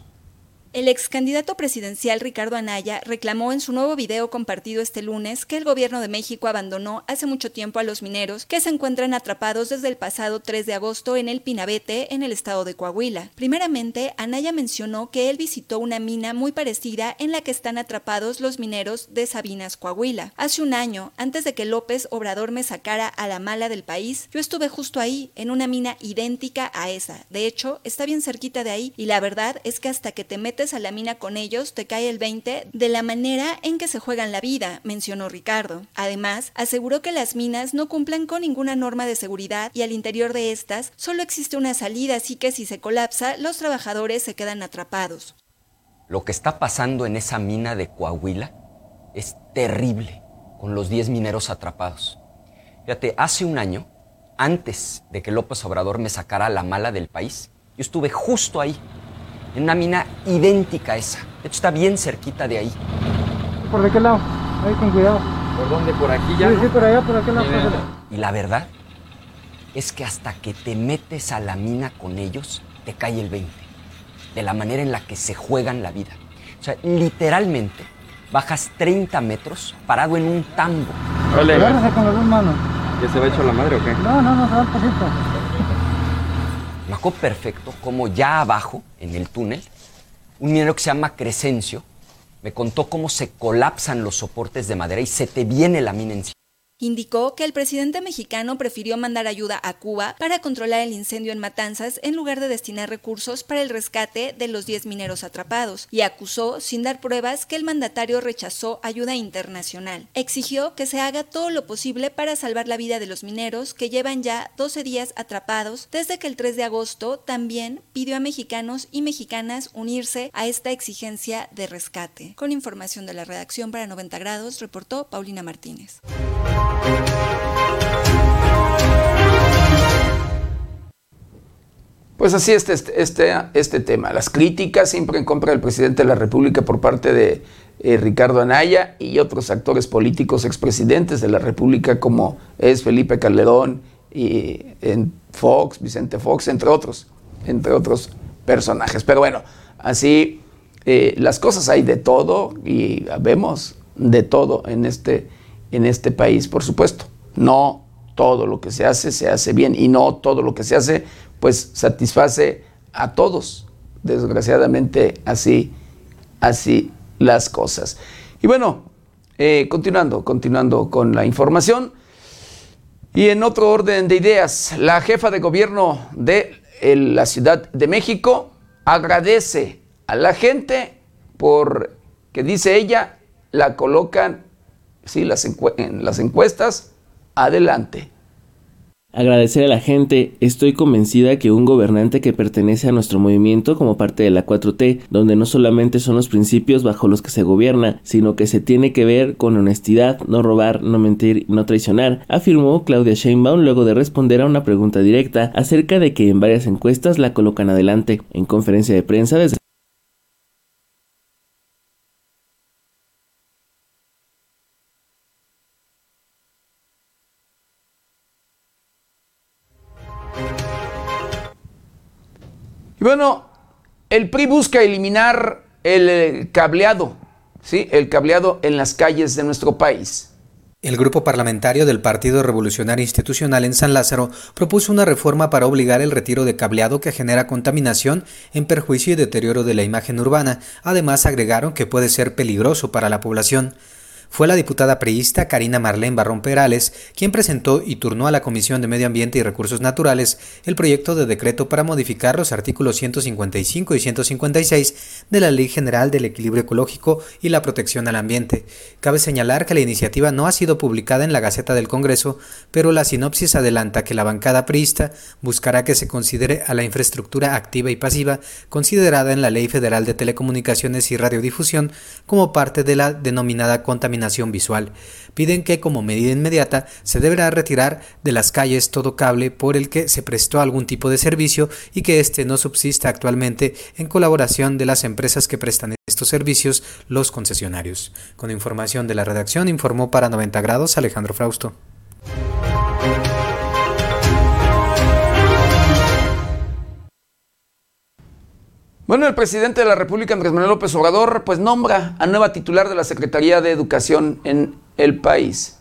Speaker 4: El ex candidato presidencial Ricardo Anaya reclamó en su nuevo video compartido este lunes que el gobierno de México abandonó hace mucho tiempo a los mineros que se encuentran atrapados desde el pasado 3 de agosto en el Pinabete, en el estado de Coahuila. Primeramente, Anaya mencionó que él visitó una mina muy parecida en la que están atrapados los mineros de Sabinas, Coahuila. Hace un año, antes de que López Obrador me sacara a la mala del país, yo estuve justo ahí, en una mina idéntica a esa. De hecho, está bien cerquita de ahí y la verdad es que hasta que te metes a la mina con ellos, te cae el 20 de la manera en que se juegan la vida, mencionó Ricardo. Además, aseguró que las minas no cumplen con ninguna norma de seguridad y al interior de estas solo existe una salida, así que si se colapsa, los trabajadores se quedan atrapados.
Speaker 8: Lo que está pasando en esa mina de Coahuila es terrible, con los 10 mineros atrapados. Fíjate, hace un año, antes de que López Obrador me sacara la mala del país, yo estuve justo ahí, en una mina idéntica a esa. De hecho, está bien cerquita de ahí.
Speaker 9: ¿Por de qué lado? Ahí con cuidado.
Speaker 8: ¿Por dónde? ¿Por aquí ya?
Speaker 9: Sí, sí, por allá, por aquel lado.
Speaker 8: Y la verdad es que hasta que te metes a la mina con ellos, te cae el 20. De la manera en la que se juegan la vida. O sea, literalmente bajas 30 metros parado en un tambo.
Speaker 9: Vale, con las dos manos.
Speaker 10: ¿Ya se va hecho la madre o qué?
Speaker 9: No, no, no, se va un poquito.
Speaker 8: Me acuerdo perfecto como ya abajo, en el túnel, un minero que se llama Crescencio. Me contó cómo se colapsan los soportes de madera y se te viene la mina encima
Speaker 4: indicó que el presidente mexicano prefirió mandar ayuda a Cuba para controlar el incendio en Matanzas en lugar de destinar recursos para el rescate de los 10 mineros atrapados y acusó, sin dar pruebas, que el mandatario rechazó ayuda internacional. Exigió que se haga todo lo posible para salvar la vida de los mineros que llevan ya 12 días atrapados desde que el 3 de agosto también pidió a mexicanos y mexicanas unirse a esta exigencia de rescate. Con información de la redacción para 90 grados, reportó Paulina Martínez.
Speaker 1: Pues así este, este, este tema. Las críticas siempre en contra del presidente de la República por parte de eh, Ricardo Anaya y otros actores políticos expresidentes de la República como es Felipe Calderón y en Fox, Vicente Fox, entre otros, entre otros personajes. Pero bueno, así eh, las cosas hay de todo y vemos de todo en este, en este país, por supuesto. No todo lo que se hace se hace bien y no todo lo que se hace pues satisface a todos. Desgraciadamente así, así las cosas. Y bueno, eh, continuando, continuando con la información. Y en otro orden de ideas, la jefa de gobierno de la Ciudad de México agradece a la gente por que dice ella, la colocan sí, las en las encuestas adelante.
Speaker 5: Agradecer a la gente, estoy convencida que un gobernante que pertenece a nuestro movimiento como parte de la 4T, donde no solamente son los principios bajo los que se gobierna, sino que se tiene que ver con honestidad, no robar, no mentir, no traicionar, afirmó Claudia Sheinbaum luego de responder a una pregunta directa acerca de que en varias encuestas la colocan adelante. En conferencia de prensa desde
Speaker 1: Y bueno, el PRI busca eliminar el eh, cableado, ¿sí? El cableado en las calles de nuestro país.
Speaker 6: El grupo parlamentario del Partido Revolucionario Institucional en San Lázaro propuso una reforma para obligar el retiro de cableado que genera contaminación en perjuicio y deterioro de la imagen urbana. Además, agregaron que puede ser peligroso para la población fue la diputada priista Karina Marlene Barrón Perales quien presentó y turnó a la Comisión de Medio Ambiente y Recursos Naturales el proyecto de decreto para modificar los artículos 155 y 156 de la Ley General del Equilibrio Ecológico y la Protección al Ambiente. Cabe señalar que la iniciativa no ha sido publicada en la Gaceta del Congreso, pero la sinopsis adelanta que la bancada priista buscará que se considere a la infraestructura activa y pasiva considerada en la Ley Federal de Telecomunicaciones y Radiodifusión como parte de la denominada contaminación visual. Piden que como medida inmediata se deberá retirar de las calles todo cable por el que se prestó algún tipo de servicio y que éste no subsista actualmente en colaboración de las empresas que prestan estos servicios, los concesionarios. Con información de la redacción informó para 90 grados Alejandro Frausto.
Speaker 1: Bueno, el presidente de la República, Andrés Manuel López Obrador, pues nombra a nueva titular de la Secretaría de Educación en el país.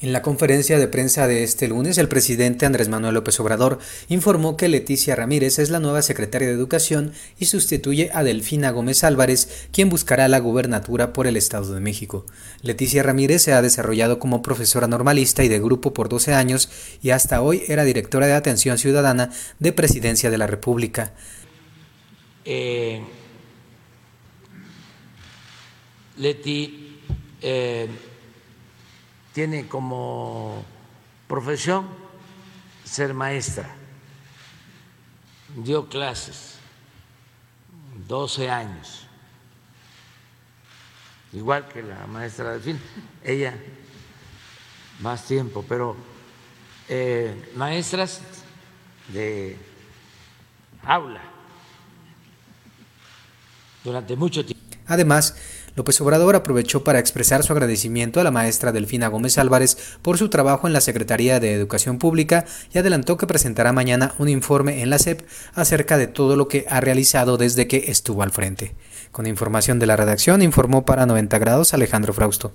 Speaker 6: En la conferencia de prensa de este lunes, el presidente Andrés Manuel López Obrador informó que Leticia Ramírez es la nueva secretaria de Educación y sustituye a Delfina Gómez Álvarez, quien buscará la gubernatura por el Estado de México. Leticia Ramírez se ha desarrollado como profesora normalista y de grupo por 12 años y hasta hoy era directora de Atención Ciudadana de Presidencia de la República.
Speaker 7: Eh, Leti eh, tiene como profesión ser maestra. Dio clases 12 años, igual que la maestra del fin. Ella más tiempo, pero eh, maestras de aula durante mucho tiempo.
Speaker 6: Además, López Obrador aprovechó para expresar su agradecimiento a la maestra Delfina Gómez Álvarez por su trabajo en la Secretaría de Educación Pública y adelantó que presentará mañana un informe en la SEP acerca de todo lo que ha realizado desde que estuvo al frente. Con información de la redacción, informó para 90 grados Alejandro Frausto.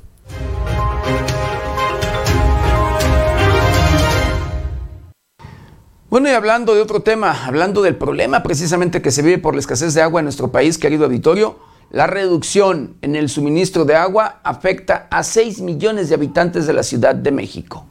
Speaker 1: Bueno, y hablando de otro tema, hablando del problema precisamente que se vive por la escasez de agua en nuestro país, querido auditorio, la reducción en el suministro de agua afecta a 6 millones de habitantes de la Ciudad de México.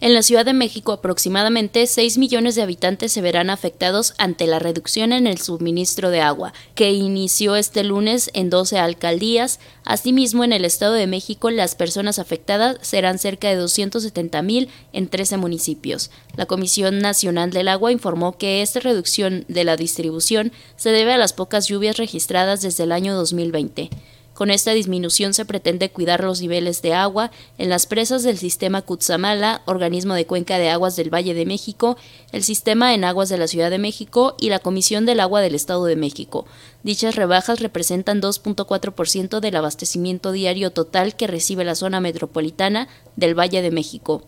Speaker 3: En la Ciudad de México, aproximadamente 6 millones de habitantes se verán afectados ante la reducción en el suministro de agua, que inició este lunes en 12 alcaldías. Asimismo, en el Estado de México, las personas afectadas serán cerca de 270 mil en 13 municipios. La Comisión Nacional del Agua informó que esta reducción de la distribución se debe a las pocas lluvias registradas desde el año 2020. Con esta disminución se pretende cuidar los niveles de agua en las presas del sistema Cutzamala, organismo de cuenca de aguas del Valle de México, el sistema en aguas de la Ciudad de México y la Comisión del Agua del Estado de México. Dichas rebajas representan 2.4% del abastecimiento diario total que recibe la zona metropolitana del Valle de México.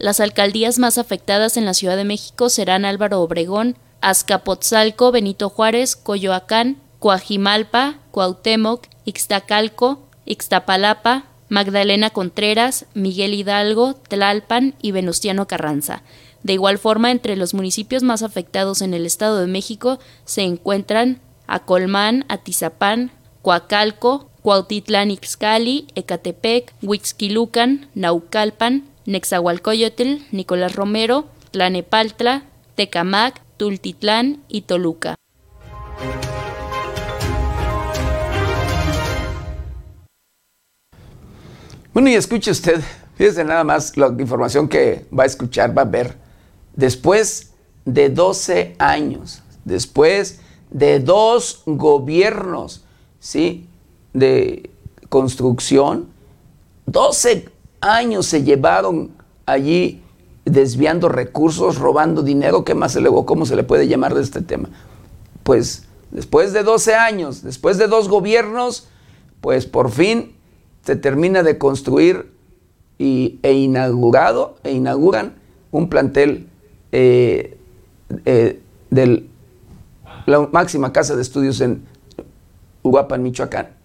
Speaker 3: Las alcaldías más afectadas en la Ciudad de México serán Álvaro Obregón, Azcapotzalco, Benito Juárez, Coyoacán, Coajimalpa, Cuauhtémoc, Ixtacalco, Ixtapalapa, Magdalena Contreras, Miguel Hidalgo, Tlalpan y Venustiano Carranza. De igual forma, entre los municipios más afectados en el Estado de México se encuentran Acolmán, Atizapán, Coacalco, Cuautitlán Ixcali, Ecatepec, Huixquilucan, Naucalpan, Nexahualcoyotl, Nicolás Romero, Tlanepaltla, Tecamac, Tultitlán y Toluca.
Speaker 1: Bueno, y escuche usted, fíjese nada más la información que va a escuchar, va a ver. Después de 12 años, después de dos gobiernos, ¿sí? De construcción, 12 años se llevaron allí desviando recursos, robando dinero, ¿qué más se le, cómo se le puede llamar de este tema? Pues después de 12 años, después de dos gobiernos, pues por fin se termina de construir y, e inaugurado e inauguran un plantel eh, eh, de la máxima casa de estudios en Uruapan, Michoacán.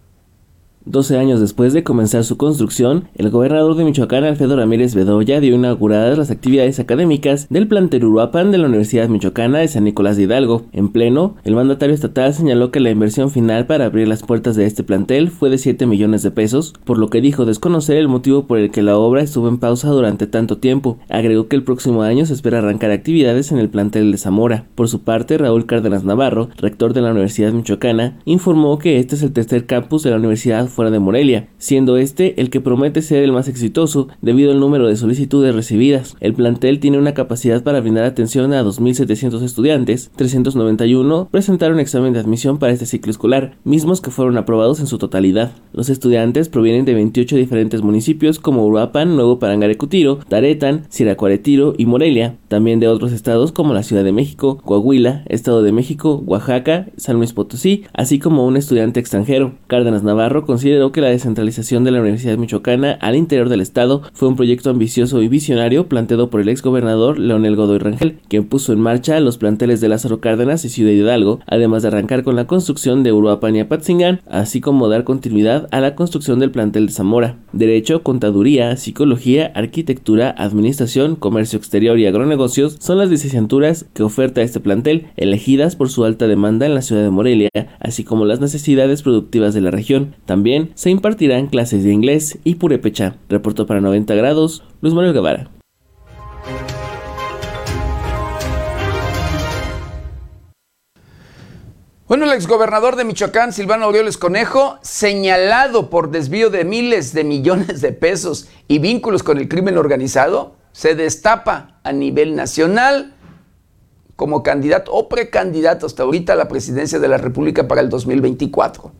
Speaker 5: 12 años después de comenzar su construcción, el gobernador de Michoacán, Alfredo Ramírez Bedoya, dio inauguradas las actividades académicas del plantel Uruapan de la Universidad Michoacana de San Nicolás de Hidalgo. En pleno, el mandatario estatal señaló que la inversión final para abrir las puertas de este plantel fue de 7 millones de pesos, por lo que dijo desconocer el motivo por el que la obra estuvo en pausa durante tanto tiempo. Agregó que el próximo año se espera arrancar actividades en el plantel de Zamora. Por su parte, Raúl Cárdenas Navarro, rector de la Universidad Michoacana, informó que este es el tercer campus de la universidad fuera de Morelia, siendo este el que promete ser el más exitoso debido al número de solicitudes recibidas. El plantel tiene una capacidad para brindar atención a 2.700 estudiantes, 391 presentaron examen de admisión para este ciclo escolar, mismos que fueron aprobados en su totalidad. Los estudiantes provienen de 28 diferentes municipios como Uruapan, Nuevo Parangarecutiro, Taretan, Siracuaretiro y Morelia, también de otros estados como la Ciudad de México, Coahuila, Estado de México, Oaxaca, San Luis Potosí, así como un estudiante extranjero. Cárdenas Navarro considera consideró que la descentralización de la Universidad Michoacana al interior del estado fue un proyecto ambicioso y visionario planteado por el exgobernador Leonel Godoy Rangel, quien puso en marcha los planteles de Lázaro Cárdenas y Ciudad Hidalgo, además de arrancar con la construcción de Uruapan y así como dar continuidad a la construcción del plantel de Zamora. Derecho, Contaduría, Psicología, Arquitectura, Administración, Comercio Exterior y Agronegocios son las licenciaturas que oferta este plantel, elegidas por su alta demanda en la ciudad de Morelia, así como las necesidades productivas de la región. También se impartirán clases de inglés y purépecha. Reportó para 90 grados Luis Manuel Guevara.
Speaker 1: Bueno, el exgobernador de Michoacán, Silvano Aureoles Conejo, señalado por desvío de miles de millones de pesos y vínculos con el crimen organizado, se destapa a nivel nacional como candidato o precandidato hasta ahorita a la presidencia de la República para el 2024.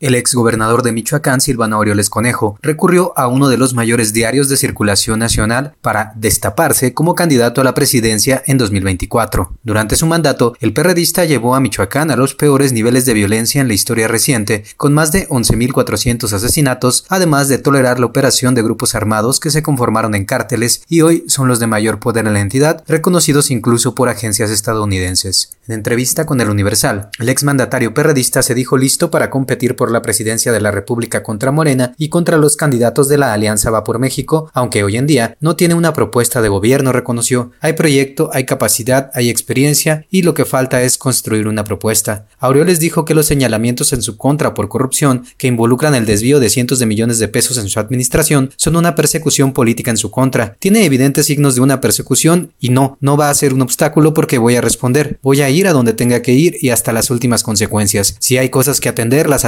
Speaker 6: El exgobernador de Michoacán, Silvano Aureoles Conejo, recurrió a uno de los mayores diarios de circulación nacional para destaparse como candidato a la presidencia en 2024. Durante su mandato, el perredista llevó a Michoacán a los peores niveles de violencia en la historia reciente, con más de 11.400 asesinatos, además de tolerar la operación de grupos armados que se conformaron en cárteles y hoy son los de mayor poder en la entidad, reconocidos incluso por agencias estadounidenses. En entrevista con el Universal, el exmandatario perredista se dijo listo para competir por la presidencia de la República contra Morena y contra los candidatos de la Alianza Va por México, aunque hoy en día no tiene una propuesta de gobierno, reconoció. Hay proyecto, hay capacidad, hay experiencia y lo que falta es construir una propuesta. Aureoles dijo que los señalamientos en su contra por corrupción, que involucran el desvío de cientos de millones de pesos en su administración, son una persecución política en su contra. Tiene evidentes signos de una persecución y no, no va a ser un obstáculo porque voy a responder. Voy a ir a donde tenga que ir y hasta las últimas consecuencias. Si hay cosas que atender, las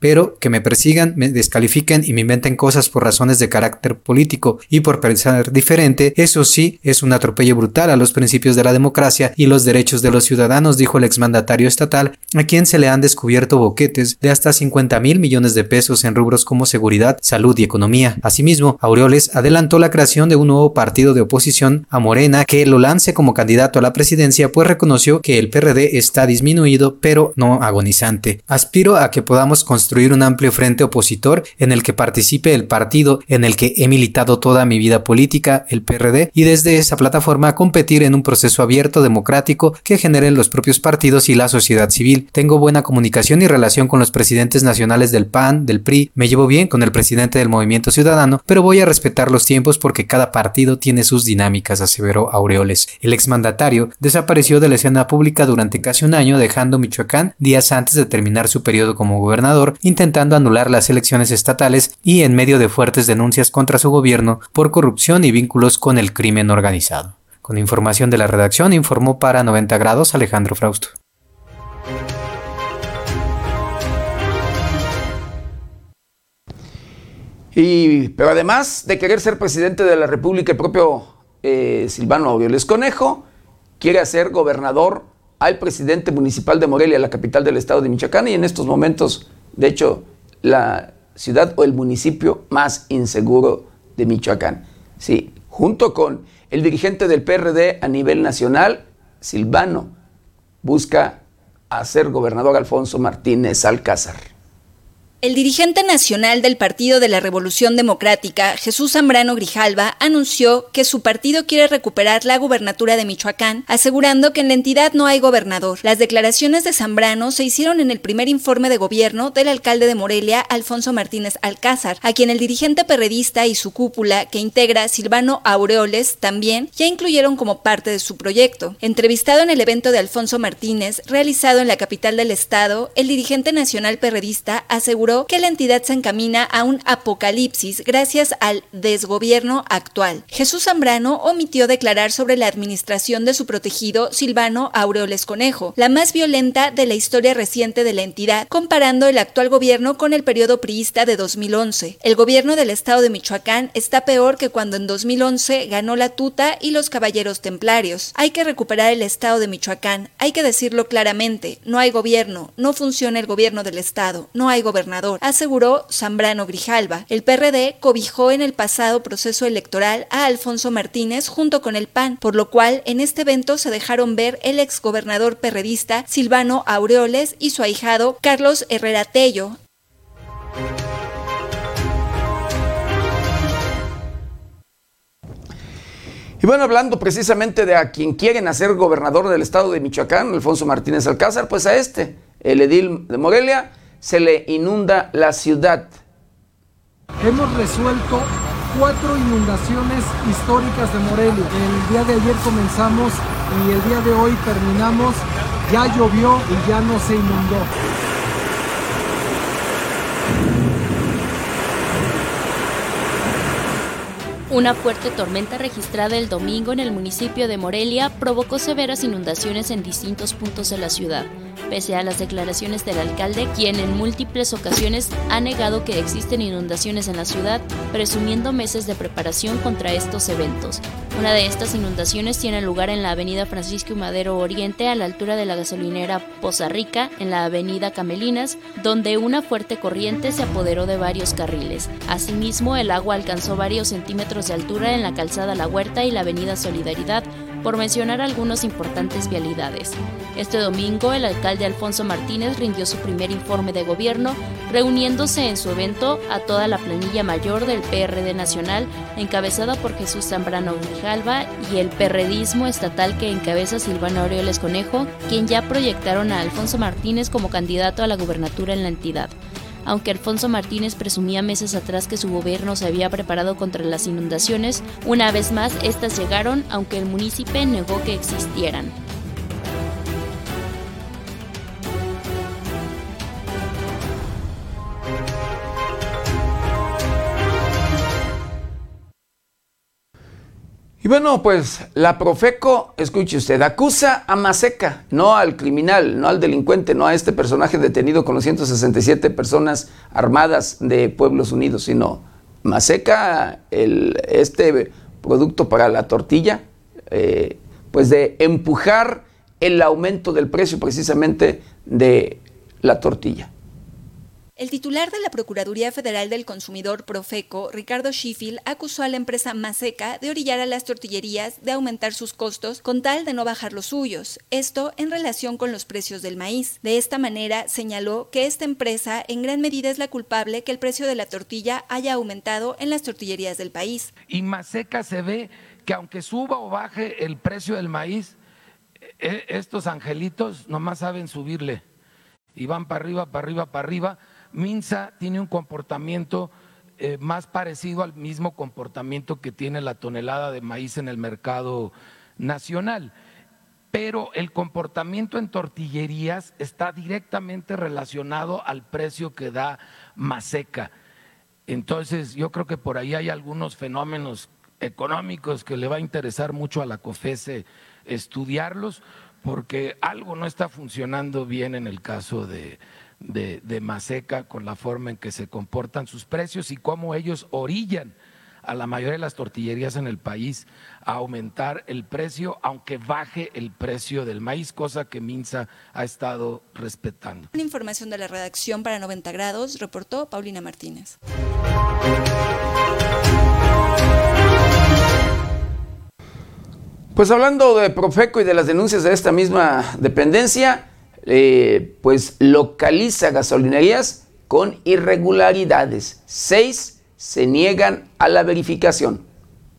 Speaker 6: pero que me persigan, me descalifiquen y me inventen cosas por razones de carácter político y por pensar diferente, eso sí es un atropello brutal a los principios de la democracia y los derechos de los ciudadanos, dijo el exmandatario estatal, a quien se le han descubierto boquetes de hasta 50 mil millones de pesos en rubros como seguridad, salud y economía. Asimismo, Aureoles adelantó la creación de un nuevo partido de oposición a Morena que lo lance como candidato a la presidencia, pues reconoció que el PRD está disminuido pero no agonizante. Aspiro a que podamos construir un amplio frente opositor en el que participe el partido en el que he militado toda mi vida política, el PRD, y desde esa plataforma competir en un proceso abierto, democrático, que generen los propios partidos y la sociedad civil. Tengo buena comunicación y relación con los presidentes nacionales del PAN, del PRI, me llevo bien con el presidente del Movimiento Ciudadano, pero voy a respetar los tiempos porque cada partido tiene sus dinámicas, aseveró Aureoles. El exmandatario desapareció de la escena pública durante casi un año, dejando Michoacán días antes de terminar su periodo como gobernador
Speaker 10: gobernador, intentando anular las elecciones estatales y en medio de fuertes denuncias contra su gobierno por corrupción y vínculos con el crimen organizado. Con información de la redacción informó para 90 grados Alejandro Frausto.
Speaker 1: Y, pero además de querer ser presidente de la República, el propio eh, Silvano Aureoles Conejo quiere hacer gobernador al presidente municipal de Morelia, la capital del estado de Michoacán, y en estos momentos, de hecho, la ciudad o el municipio más inseguro de Michoacán. Sí, junto con el dirigente del PRD a nivel nacional, Silvano, busca hacer gobernador Alfonso Martínez Alcázar.
Speaker 4: El dirigente nacional del Partido de la Revolución Democrática, Jesús Zambrano Grijalva, anunció que su partido quiere recuperar la gubernatura de Michoacán, asegurando que en la entidad no hay gobernador. Las declaraciones de Zambrano se hicieron en el primer informe de gobierno del alcalde de Morelia, Alfonso Martínez Alcázar, a quien el dirigente perredista y su cúpula, que integra Silvano Aureoles, también ya incluyeron como parte de su proyecto. Entrevistado en el evento de Alfonso Martínez, realizado en la capital del estado, el dirigente nacional perredista aseguró que la entidad se encamina a un apocalipsis gracias al desgobierno actual. Jesús Zambrano omitió declarar sobre la administración de su protegido Silvano Aureoles Conejo, la más violenta de la historia reciente de la entidad, comparando el actual gobierno con el periodo priista de 2011. El gobierno del estado de Michoacán está peor que cuando en 2011 ganó la tuta y los caballeros templarios. Hay que recuperar el estado de Michoacán, hay que decirlo claramente, no hay gobierno, no funciona el gobierno del estado, no hay gobernador aseguró Zambrano Grijalva. El PRD cobijó en el pasado proceso electoral a Alfonso Martínez junto con el PAN, por lo cual en este evento se dejaron ver el exgobernador perredista Silvano Aureoles y su ahijado Carlos Herrera Tello.
Speaker 1: Y bueno, hablando precisamente de a quien quieren hacer gobernador del estado de Michoacán, Alfonso Martínez Alcázar, pues a este, el edil de Morelia, se le inunda la ciudad.
Speaker 11: Hemos resuelto cuatro inundaciones históricas de Morelia. El día de ayer comenzamos y el día de hoy terminamos. Ya llovió y ya no se inundó.
Speaker 3: Una fuerte tormenta registrada el domingo en el municipio de Morelia provocó severas inundaciones en distintos puntos de la ciudad pese a las declaraciones del alcalde, quien en múltiples ocasiones ha negado que existen inundaciones en la ciudad, presumiendo meses de preparación contra estos eventos. Una de estas inundaciones tiene lugar en la avenida Francisco Madero Oriente, a la altura de la gasolinera Poza Rica, en la avenida Camelinas, donde una fuerte corriente se apoderó de varios carriles. Asimismo, el agua alcanzó varios centímetros de altura en la calzada La Huerta y la avenida Solidaridad, por mencionar algunos importantes vialidades. Este domingo, el alcalde Alfonso Martínez rindió su primer informe de gobierno, reuniéndose en su evento a toda la planilla mayor del PRD Nacional, encabezada por Jesús Zambrano Grijalva y el perredismo estatal que encabeza Silvano Aureoles Conejo, quien ya proyectaron a Alfonso Martínez como candidato a la gubernatura en la entidad aunque Alfonso Martínez presumía meses atrás que su gobierno se había preparado contra las inundaciones, una vez más estas llegaron aunque el municipio negó que existieran.
Speaker 1: Y bueno, pues la Profeco, escuche usted, acusa a Maseca, no al criminal, no al delincuente, no a este personaje detenido con los 167 personas armadas de Pueblos Unidos, sino Maseca, el, este producto para la tortilla, eh, pues de empujar el aumento del precio precisamente de la tortilla.
Speaker 4: El titular de la Procuraduría Federal del Consumidor Profeco, Ricardo Schiffel, acusó a la empresa Maseca de orillar a las tortillerías de aumentar sus costos con tal de no bajar los suyos, esto en relación con los precios del maíz. De esta manera, señaló que esta empresa en gran medida es la culpable que el precio de la tortilla haya aumentado en las tortillerías del país.
Speaker 12: Y Maseca se ve que aunque suba o baje el precio del maíz, e, estos angelitos nomás saben subirle y van para arriba, para arriba, para arriba Minsa tiene un comportamiento eh, más parecido al mismo comportamiento que tiene la tonelada de maíz en el mercado nacional. pero el comportamiento en tortillerías está directamente relacionado al precio que da Maseca. Entonces, yo creo que por ahí hay algunos fenómenos económicos que le va a interesar mucho a la COFESE estudiarlos, porque algo no está funcionando bien en el caso de, de, Maseca con la forma en que se comportan sus precios y cómo ellos orillan a la mayoría de las tortillerías en el país a aumentar el precio, aunque baje el precio del maíz, cosa que Minsa ha estado respetando.
Speaker 4: Una información de la redacción para 90 grados, reportó Paulina Martínez.
Speaker 1: Pues hablando de Profeco y de las denuncias de esta misma dependencia, eh, pues localiza gasolinerías con irregularidades. Seis se niegan a la verificación.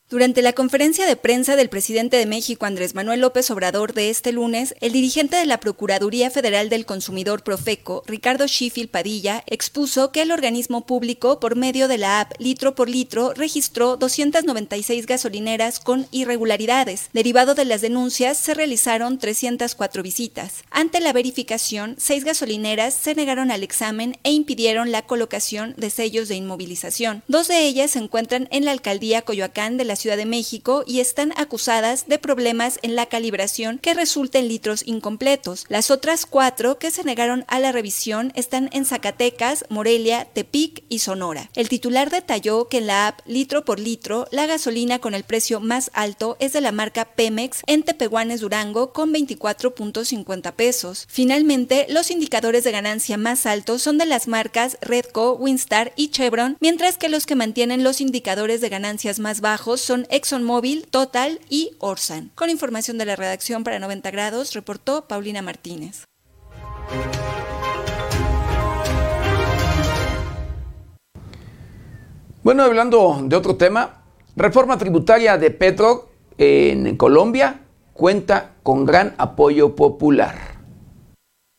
Speaker 4: Durante la conferencia de prensa del presidente de México, Andrés Manuel López Obrador, de este lunes, el dirigente de la Procuraduría Federal del Consumidor Profeco, Ricardo Sheffield Padilla, expuso que el organismo público, por medio de la app Litro por Litro, registró 296 gasolineras con irregularidades. Derivado de las denuncias, se realizaron 304 visitas. Ante la verificación, seis gasolineras se negaron al examen e impidieron la colocación de sellos de inmovilización. Dos de ellas se encuentran en la alcaldía Coyoacán de la Ciudad de México y están acusadas de problemas en la calibración que resulta en litros incompletos. Las otras cuatro que se negaron a la revisión están en Zacatecas, Morelia, Tepic y Sonora. El titular detalló que en la app litro por litro, la gasolina con el precio más alto es de la marca Pemex en Tepehuanes, Durango, con 24.50 pesos. Finalmente, los indicadores de ganancia más altos son de las marcas Redco, Winstar y Chevron, mientras que los que mantienen los indicadores de ganancias más bajos son ExxonMobil, Total y Orsan. Con información de la redacción para 90 grados, reportó Paulina Martínez.
Speaker 1: Bueno, hablando de otro tema, reforma tributaria de Petro en Colombia cuenta con gran apoyo popular.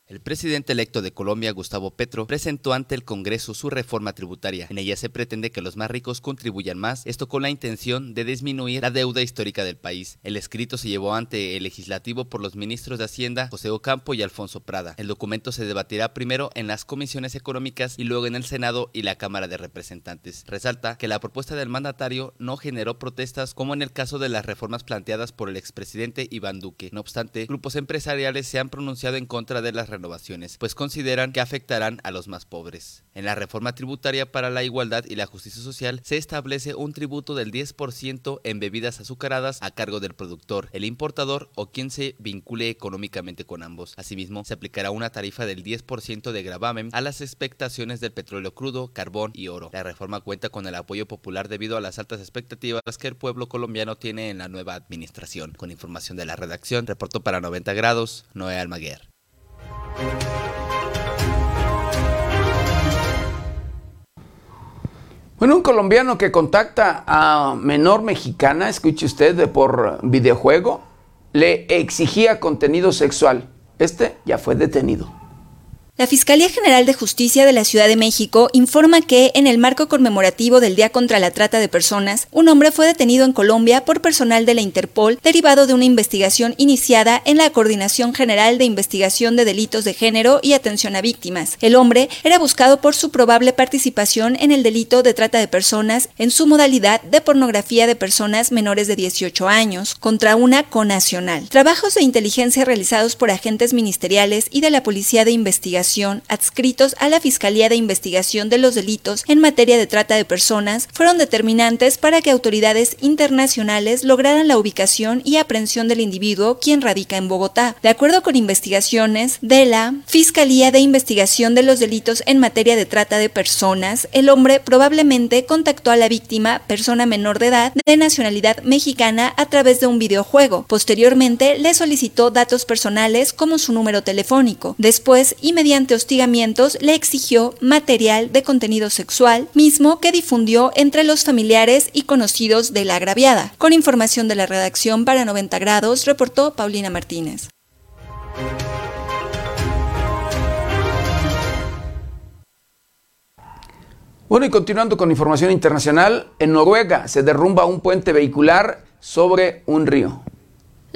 Speaker 13: El presidente electo de Colombia, Gustavo Petro, presentó ante el Congreso su reforma tributaria. En ella se pretende que los más ricos contribuyan más, esto con la intención de disminuir la deuda histórica del país. El escrito se llevó ante el legislativo por los ministros de Hacienda, José Ocampo y Alfonso Prada. El documento se debatirá primero en las comisiones económicas y luego en el Senado y la Cámara de Representantes. Resalta que la propuesta del mandatario no generó protestas como en el caso de las reformas planteadas por el expresidente Iván Duque. No obstante, grupos empresariales se han pronunciado en contra de las renovaciones, pues consideran que afectarán a los más pobres. En la reforma tributaria para la igualdad y la justicia social se establece un tributo del 10% en bebidas azucaradas a cargo del productor, el importador o quien se vincule económicamente con ambos. Asimismo, se aplicará una tarifa del 10% de gravamen a las expectaciones del petróleo crudo, carbón y oro. La reforma cuenta con el apoyo popular debido a las altas expectativas que el pueblo colombiano tiene en la nueva administración. Con información de la redacción, reportó para 90 grados, Noé Almaguer.
Speaker 1: Bueno, un colombiano que contacta a menor mexicana, escuche usted, por videojuego, le exigía contenido sexual. Este ya fue detenido.
Speaker 4: La Fiscalía General de Justicia de la Ciudad de México informa que, en el marco conmemorativo del Día contra la Trata de Personas, un hombre fue detenido en Colombia por personal de la Interpol derivado de una investigación iniciada en la Coordinación General de Investigación de Delitos de Género y Atención a Víctimas. El hombre era buscado por su probable participación en el delito de trata de personas en su modalidad de pornografía de personas menores de 18 años contra una conacional. Trabajos de inteligencia realizados por agentes ministeriales y de la Policía de Investigación adscritos a la Fiscalía de Investigación de los Delitos en materia de trata de personas fueron determinantes para que autoridades internacionales lograran la ubicación y aprehensión del individuo quien radica en Bogotá. De acuerdo con investigaciones de la Fiscalía de Investigación de los Delitos en materia de trata de personas, el hombre probablemente contactó a la víctima, persona menor de edad, de nacionalidad mexicana a través de un videojuego. Posteriormente le solicitó datos personales como su número telefónico. Después y mediante hostigamientos le exigió material de contenido sexual, mismo que difundió entre los familiares y conocidos de la agraviada. Con información de la redacción para 90 grados, reportó Paulina Martínez.
Speaker 1: Bueno, y continuando con información internacional, en Noruega se derrumba un puente vehicular sobre un río.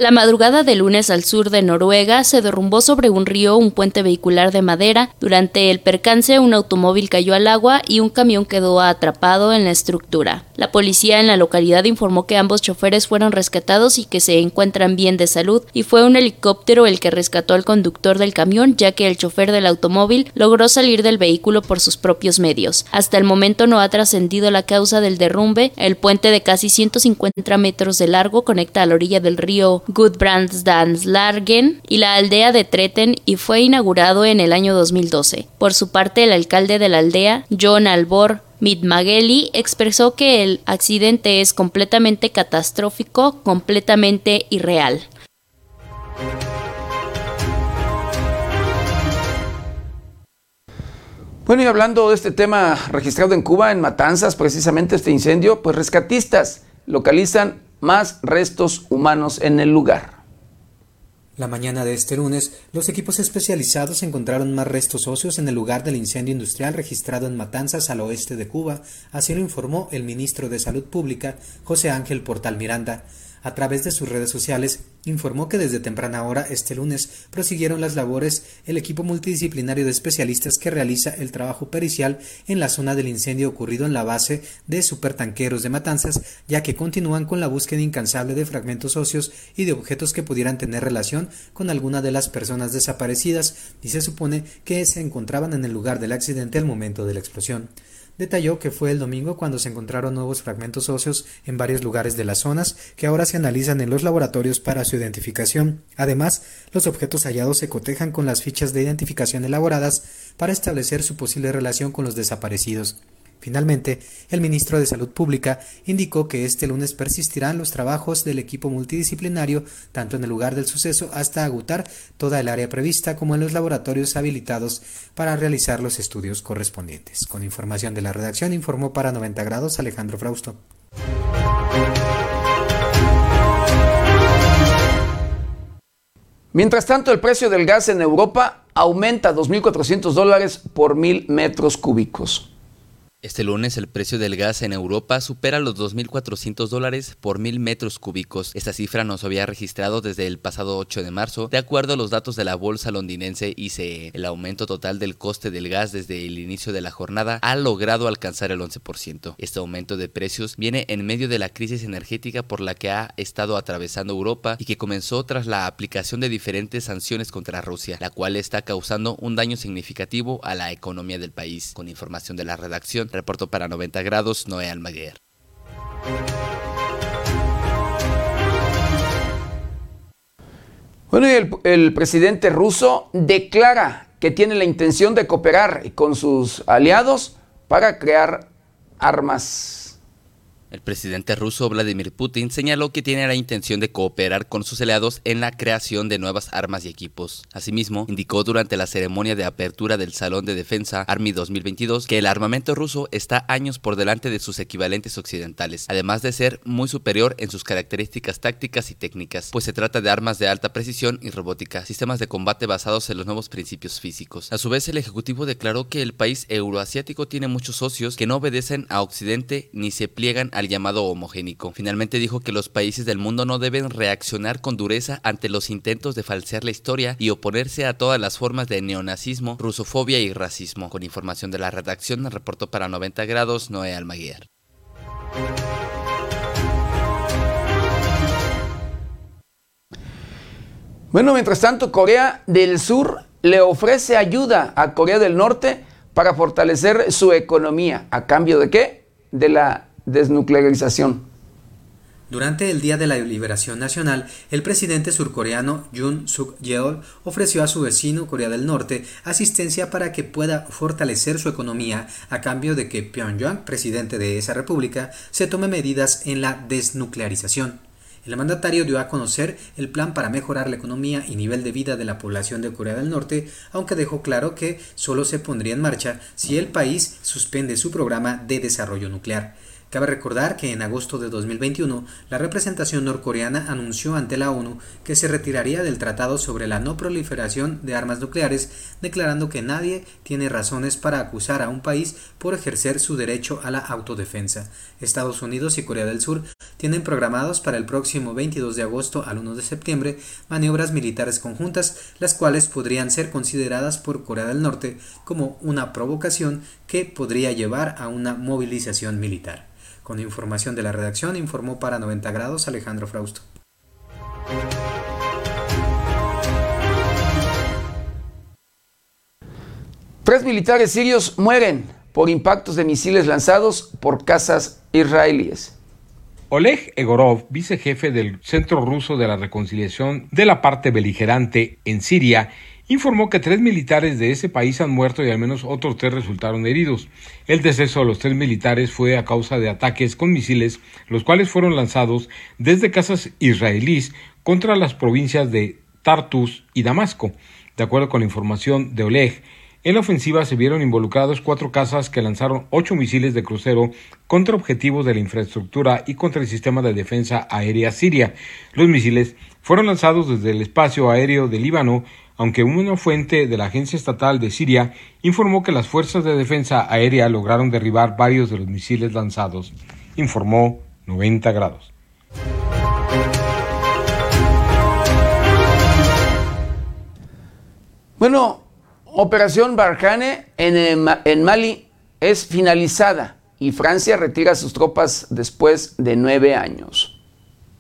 Speaker 3: La madrugada de lunes al sur de Noruega se derrumbó sobre un río un puente vehicular de madera. Durante el percance un automóvil cayó al agua y un camión quedó atrapado en la estructura. La policía en la localidad informó que ambos choferes fueron rescatados y que se encuentran bien de salud y fue un helicóptero el que rescató al conductor del camión ya que el chofer del automóvil logró salir del vehículo por sus propios medios. Hasta el momento no ha trascendido la causa del derrumbe. El puente de casi 150 metros de largo conecta a la orilla del río Gudbrandsdalslargen y la aldea de Treten y fue inaugurado en el año 2012. Por su parte, el alcalde de la aldea, John Albor Midmageli, expresó que el accidente es completamente catastrófico, completamente irreal.
Speaker 1: Bueno, y hablando de este tema registrado en Cuba, en Matanzas, precisamente este incendio, pues rescatistas localizan más restos humanos en el lugar.
Speaker 6: La mañana de este lunes, los equipos especializados encontraron más restos óseos en el lugar del incendio industrial registrado en Matanzas al oeste de Cuba, así lo informó el ministro de Salud Pública, José Ángel Portal Miranda a través de sus redes sociales, informó que desde temprana hora este lunes prosiguieron las labores el equipo multidisciplinario de especialistas que realiza el trabajo pericial en la zona del incendio ocurrido en la base de supertanqueros de Matanzas, ya que continúan con la búsqueda incansable de fragmentos óseos y de objetos que pudieran tener relación con alguna de las personas desaparecidas y se supone que se encontraban en el lugar del accidente al momento de la explosión detalló que fue el domingo cuando se encontraron nuevos fragmentos óseos en varios lugares de las zonas que ahora se analizan en los laboratorios para su identificación. Además, los objetos hallados se cotejan con las fichas de identificación elaboradas para establecer su posible relación con los desaparecidos. Finalmente, el ministro de Salud Pública indicó que este lunes persistirán los trabajos del equipo multidisciplinario tanto en el lugar del suceso hasta agotar toda el área prevista como en los laboratorios habilitados para realizar los estudios correspondientes. Con información de la redacción informó para 90 grados Alejandro Frausto.
Speaker 1: Mientras tanto, el precio del gas en Europa aumenta a 2.400 dólares por mil metros cúbicos.
Speaker 13: Este lunes el precio del gas en Europa supera los 2.400 dólares por mil metros cúbicos. Esta cifra no se había registrado desde el pasado 8 de marzo, de acuerdo a los datos de la bolsa londinense ICE. El aumento total del coste del gas desde el inicio de la jornada ha logrado alcanzar el 11%. Este aumento de precios viene en medio de la crisis energética por la que ha estado atravesando Europa y que comenzó tras la aplicación de diferentes sanciones contra Rusia, la cual está causando un daño significativo a la economía del país. Con información de la redacción, Reportó para 90 grados Noé Almaguer.
Speaker 1: Bueno, y el, el, presidente ruso declara que tiene la intención de cooperar con sus aliados para crear armas
Speaker 13: el presidente ruso Vladimir Putin señaló que tiene la intención de cooperar con sus aliados en la creación de nuevas armas y equipos. Asimismo, indicó durante la ceremonia de apertura del Salón de Defensa Army 2022 que el armamento ruso está años por delante de sus equivalentes occidentales, además de ser muy superior en sus características tácticas y técnicas, pues se trata de armas de alta precisión y robótica, sistemas de combate basados en los nuevos principios físicos. A su vez, el Ejecutivo declaró que el país euroasiático tiene muchos socios que no obedecen a Occidente ni se pliegan a llamado homogénico. Finalmente dijo que los países del mundo no deben reaccionar con dureza ante los intentos de falsear la historia y oponerse a todas las formas de neonazismo, rusofobia y racismo. Con información de la redacción, reportó para 90 grados Noé Almaguer.
Speaker 1: Bueno, mientras tanto, Corea del Sur le ofrece ayuda a Corea del Norte para fortalecer su economía. ¿A cambio de qué? De la desnuclearización.
Speaker 6: Durante el Día de la Liberación Nacional, el presidente surcoreano Yoon Suk Yeol ofreció a su vecino Corea del Norte asistencia para que pueda fortalecer su economía a cambio de que Pyongyang, presidente de esa república, se tome medidas en la desnuclearización. El mandatario dio a conocer el plan para mejorar la economía y nivel de vida de la población de Corea del Norte, aunque dejó claro que solo se pondría en marcha si el país suspende su programa de desarrollo nuclear.
Speaker 14: Cabe recordar que en agosto de 2021 la representación norcoreana anunció ante la ONU que se retiraría del Tratado sobre la no proliferación de armas nucleares, declarando que nadie tiene razones para acusar a un país por ejercer su derecho a la autodefensa. Estados Unidos y Corea del Sur tienen programados para el próximo 22 de agosto al 1 de septiembre maniobras militares conjuntas, las cuales podrían ser consideradas por Corea del Norte como una provocación que podría llevar a una movilización militar. Con información de la redacción, informó para 90 grados Alejandro Frausto.
Speaker 1: Tres militares sirios mueren por impactos de misiles lanzados por casas israelíes.
Speaker 15: Oleg Egorov, vicejefe del Centro Ruso de la Reconciliación de la parte beligerante en Siria, informó que tres militares de ese país han muerto y al menos otros tres resultaron heridos. El deceso de los tres militares fue a causa de ataques con misiles, los cuales fueron lanzados desde casas israelíes contra las provincias de Tartus y Damasco. De acuerdo con la información de Oleg, en la ofensiva se vieron involucrados cuatro casas que lanzaron ocho misiles de crucero contra objetivos de la infraestructura y contra el sistema de defensa aérea siria. Los misiles fueron lanzados desde el espacio aéreo de Líbano aunque una fuente de la Agencia Estatal de Siria informó que las fuerzas de defensa aérea lograron derribar varios de los misiles lanzados, informó 90 grados.
Speaker 1: Bueno, Operación Barkhane en, en Mali es finalizada y Francia retira sus tropas después de nueve años.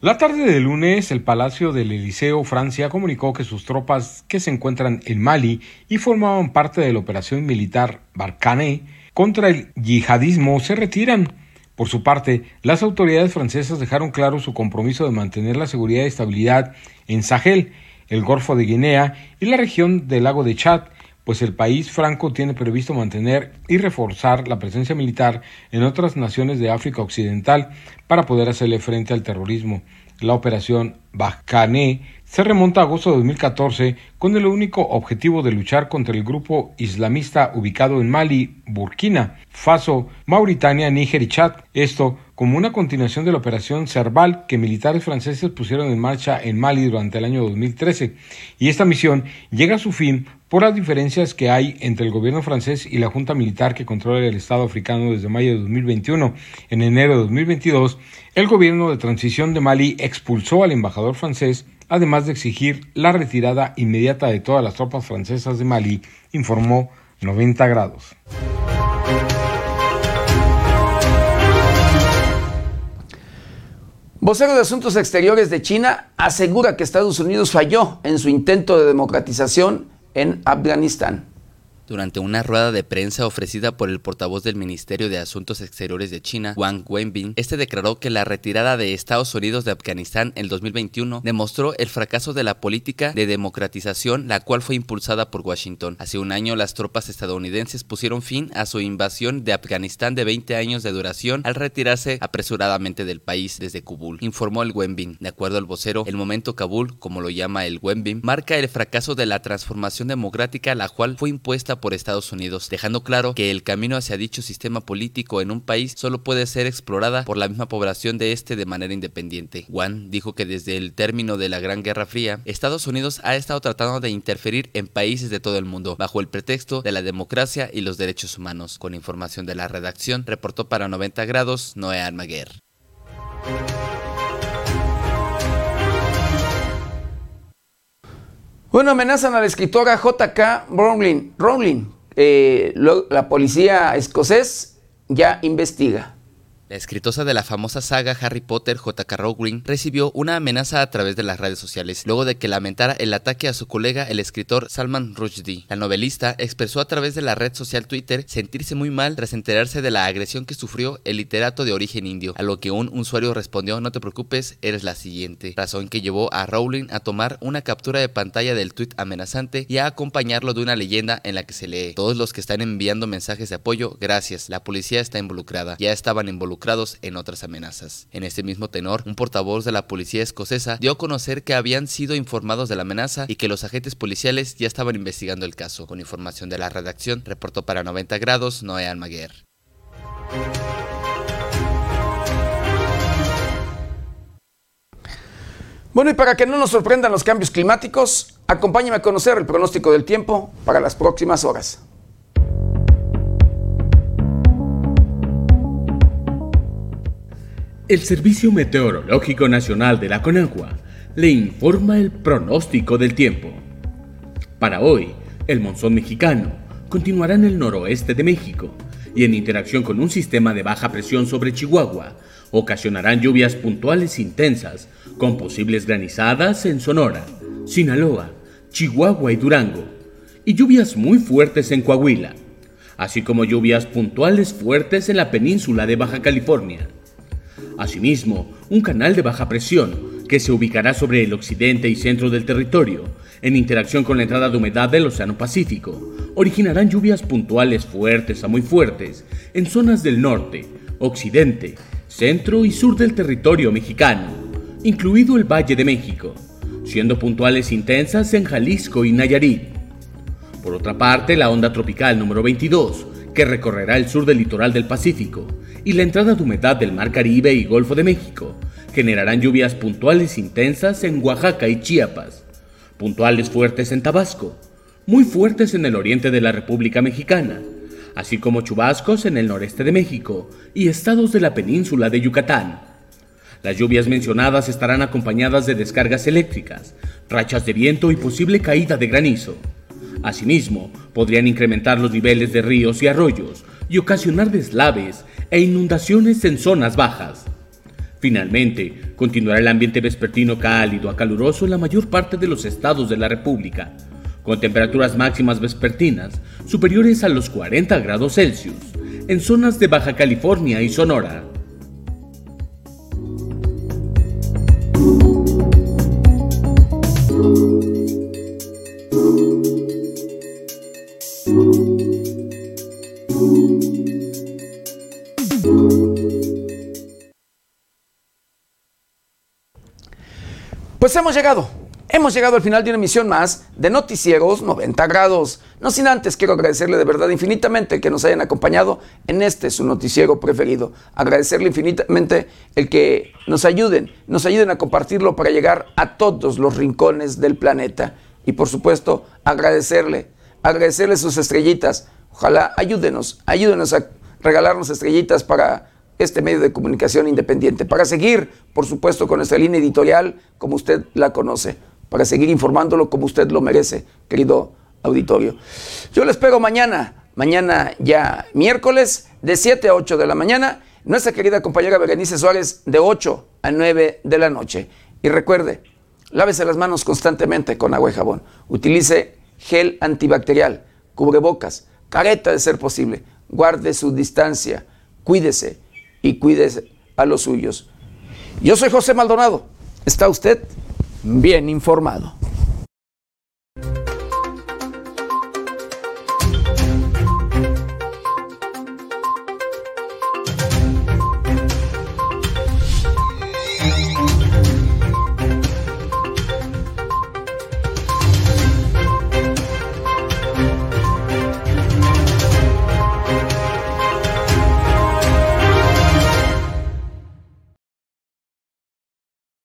Speaker 15: La tarde de lunes, el Palacio del Eliseo, Francia, comunicó que sus tropas que se encuentran en Mali y formaban parte de la operación militar Barkhane contra el yihadismo se retiran. Por su parte, las autoridades francesas dejaron claro su compromiso de mantener la seguridad y estabilidad en Sahel, el Golfo de Guinea y la región del lago de Chad, pues el país franco tiene previsto mantener y reforzar la presencia militar en otras naciones de África Occidental para poder hacerle frente al terrorismo. La operación Bajcané se remonta a agosto de 2014 con el único objetivo de luchar contra el grupo islamista ubicado en Mali, Burkina Faso, Mauritania, Níger y Chad. Esto como una continuación de la operación Cerval que militares franceses pusieron en marcha en Mali durante el año 2013. Y esta misión llega a su fin por las diferencias que hay entre el gobierno francés y la junta militar que controla el Estado africano desde mayo de 2021. En enero de 2022, el gobierno de transición de Mali expulsó al embajador francés además de exigir la retirada inmediata de todas las tropas francesas de Mali, informó 90 grados.
Speaker 1: Vocero de Asuntos Exteriores de China asegura que Estados Unidos falló en su intento de democratización en Afganistán.
Speaker 13: Durante una rueda de prensa ofrecida por el portavoz del Ministerio de Asuntos Exteriores de China, Wang Wenbin, este declaró que la retirada de Estados Unidos de Afganistán en 2021 demostró el fracaso de la política de democratización, la cual fue impulsada por Washington. Hace un año, las tropas estadounidenses pusieron fin a su invasión de Afganistán de 20 años de duración al retirarse apresuradamente del país desde Kabul, informó el Wenbin. De acuerdo al vocero, el momento Kabul, como lo llama el Wenbin, marca el fracaso de la transformación democrática, la cual fue impuesta por Estados Unidos, dejando claro que el camino hacia dicho sistema político en un país solo puede ser explorada por la misma población de este de manera independiente. Juan dijo que desde el término de la Gran Guerra Fría, Estados Unidos ha estado tratando de interferir en países de todo el mundo, bajo el pretexto de la democracia y los derechos humanos. Con información de la redacción, reportó para 90 grados Noé Almaguer.
Speaker 1: Bueno, amenazan a la escritora J.K. Rowling. Rowling. Eh, la policía escocés ya investiga.
Speaker 13: La escritora de la famosa saga Harry Potter, J.K. Rowling, recibió una amenaza a través de las redes sociales, luego de que lamentara el ataque a su colega, el escritor Salman Rushdie. La novelista expresó a través de la red social Twitter sentirse muy mal tras enterarse de la agresión que sufrió el literato de origen indio, a lo que un usuario respondió, no te preocupes, eres la siguiente, razón que llevó a Rowling a tomar una captura de pantalla del tweet amenazante y a acompañarlo de una leyenda en la que se lee, todos los que están enviando mensajes de apoyo, gracias, la policía está involucrada, ya estaban involucrados en otras amenazas. En este mismo tenor, un portavoz de la policía escocesa dio a conocer que habían sido informados de la amenaza y que los agentes policiales ya estaban investigando el caso. Con información de la redacción, reportó para 90 grados Noé Almaguer.
Speaker 1: Bueno, y para que no nos sorprendan los cambios climáticos, acompáñame a conocer el pronóstico del tiempo para las próximas horas.
Speaker 16: El Servicio Meteorológico Nacional de la Conagua le informa el pronóstico del tiempo. Para hoy, el monzón mexicano continuará en el noroeste de México y en interacción con un sistema de baja presión sobre Chihuahua, ocasionarán lluvias puntuales intensas con posibles granizadas en Sonora, Sinaloa, Chihuahua y Durango, y lluvias muy fuertes en Coahuila, así como lluvias puntuales fuertes en la península de Baja California. Asimismo, un canal de baja presión que se ubicará sobre el occidente y centro del territorio, en interacción con la entrada de humedad del Océano Pacífico, originarán lluvias puntuales fuertes a muy fuertes en zonas del norte, occidente, centro y sur del territorio mexicano, incluido el Valle de México, siendo puntuales intensas en Jalisco y Nayarit. Por otra parte, la onda tropical número 22, que recorrerá el sur del litoral del Pacífico, y la entrada de humedad del Mar Caribe y Golfo de México, generarán lluvias puntuales intensas en Oaxaca y Chiapas, puntuales fuertes en Tabasco, muy fuertes en el oriente de la República Mexicana, así como chubascos en el noreste de México y estados de la península de Yucatán. Las lluvias mencionadas estarán acompañadas de descargas eléctricas, rachas de viento y posible caída de granizo. Asimismo, podrían incrementar los niveles de ríos y arroyos y ocasionar deslaves e inundaciones en zonas bajas. Finalmente, continuará el ambiente vespertino cálido a caluroso en la mayor parte de los estados de la República, con temperaturas máximas vespertinas superiores a los 40 grados Celsius en zonas de Baja California y Sonora.
Speaker 1: Pues hemos llegado Hemos llegado al final de una emisión más de Noticieros 90 grados. No sin antes quiero agradecerle de verdad infinitamente que nos hayan acompañado en este su noticiero preferido. Agradecerle infinitamente el que nos ayuden, nos ayuden a compartirlo para llegar a todos los rincones del planeta. Y por supuesto, agradecerle, agradecerle sus estrellitas. Ojalá ayúdenos, ayúdenos a regalarnos estrellitas para este medio de comunicación independiente, para seguir, por supuesto, con nuestra línea editorial como usted la conoce para seguir informándolo como usted lo merece, querido auditorio. Yo les espero mañana, mañana ya miércoles, de 7 a 8 de la mañana, nuestra querida compañera Berenice Suárez, de 8 a 9 de la noche. Y recuerde, lávese las manos constantemente con agua y jabón. Utilice gel antibacterial, cubrebocas, careta de ser posible. Guarde su distancia, cuídese y cuídese a los suyos. Yo soy José Maldonado. ¿Está usted? bien informado.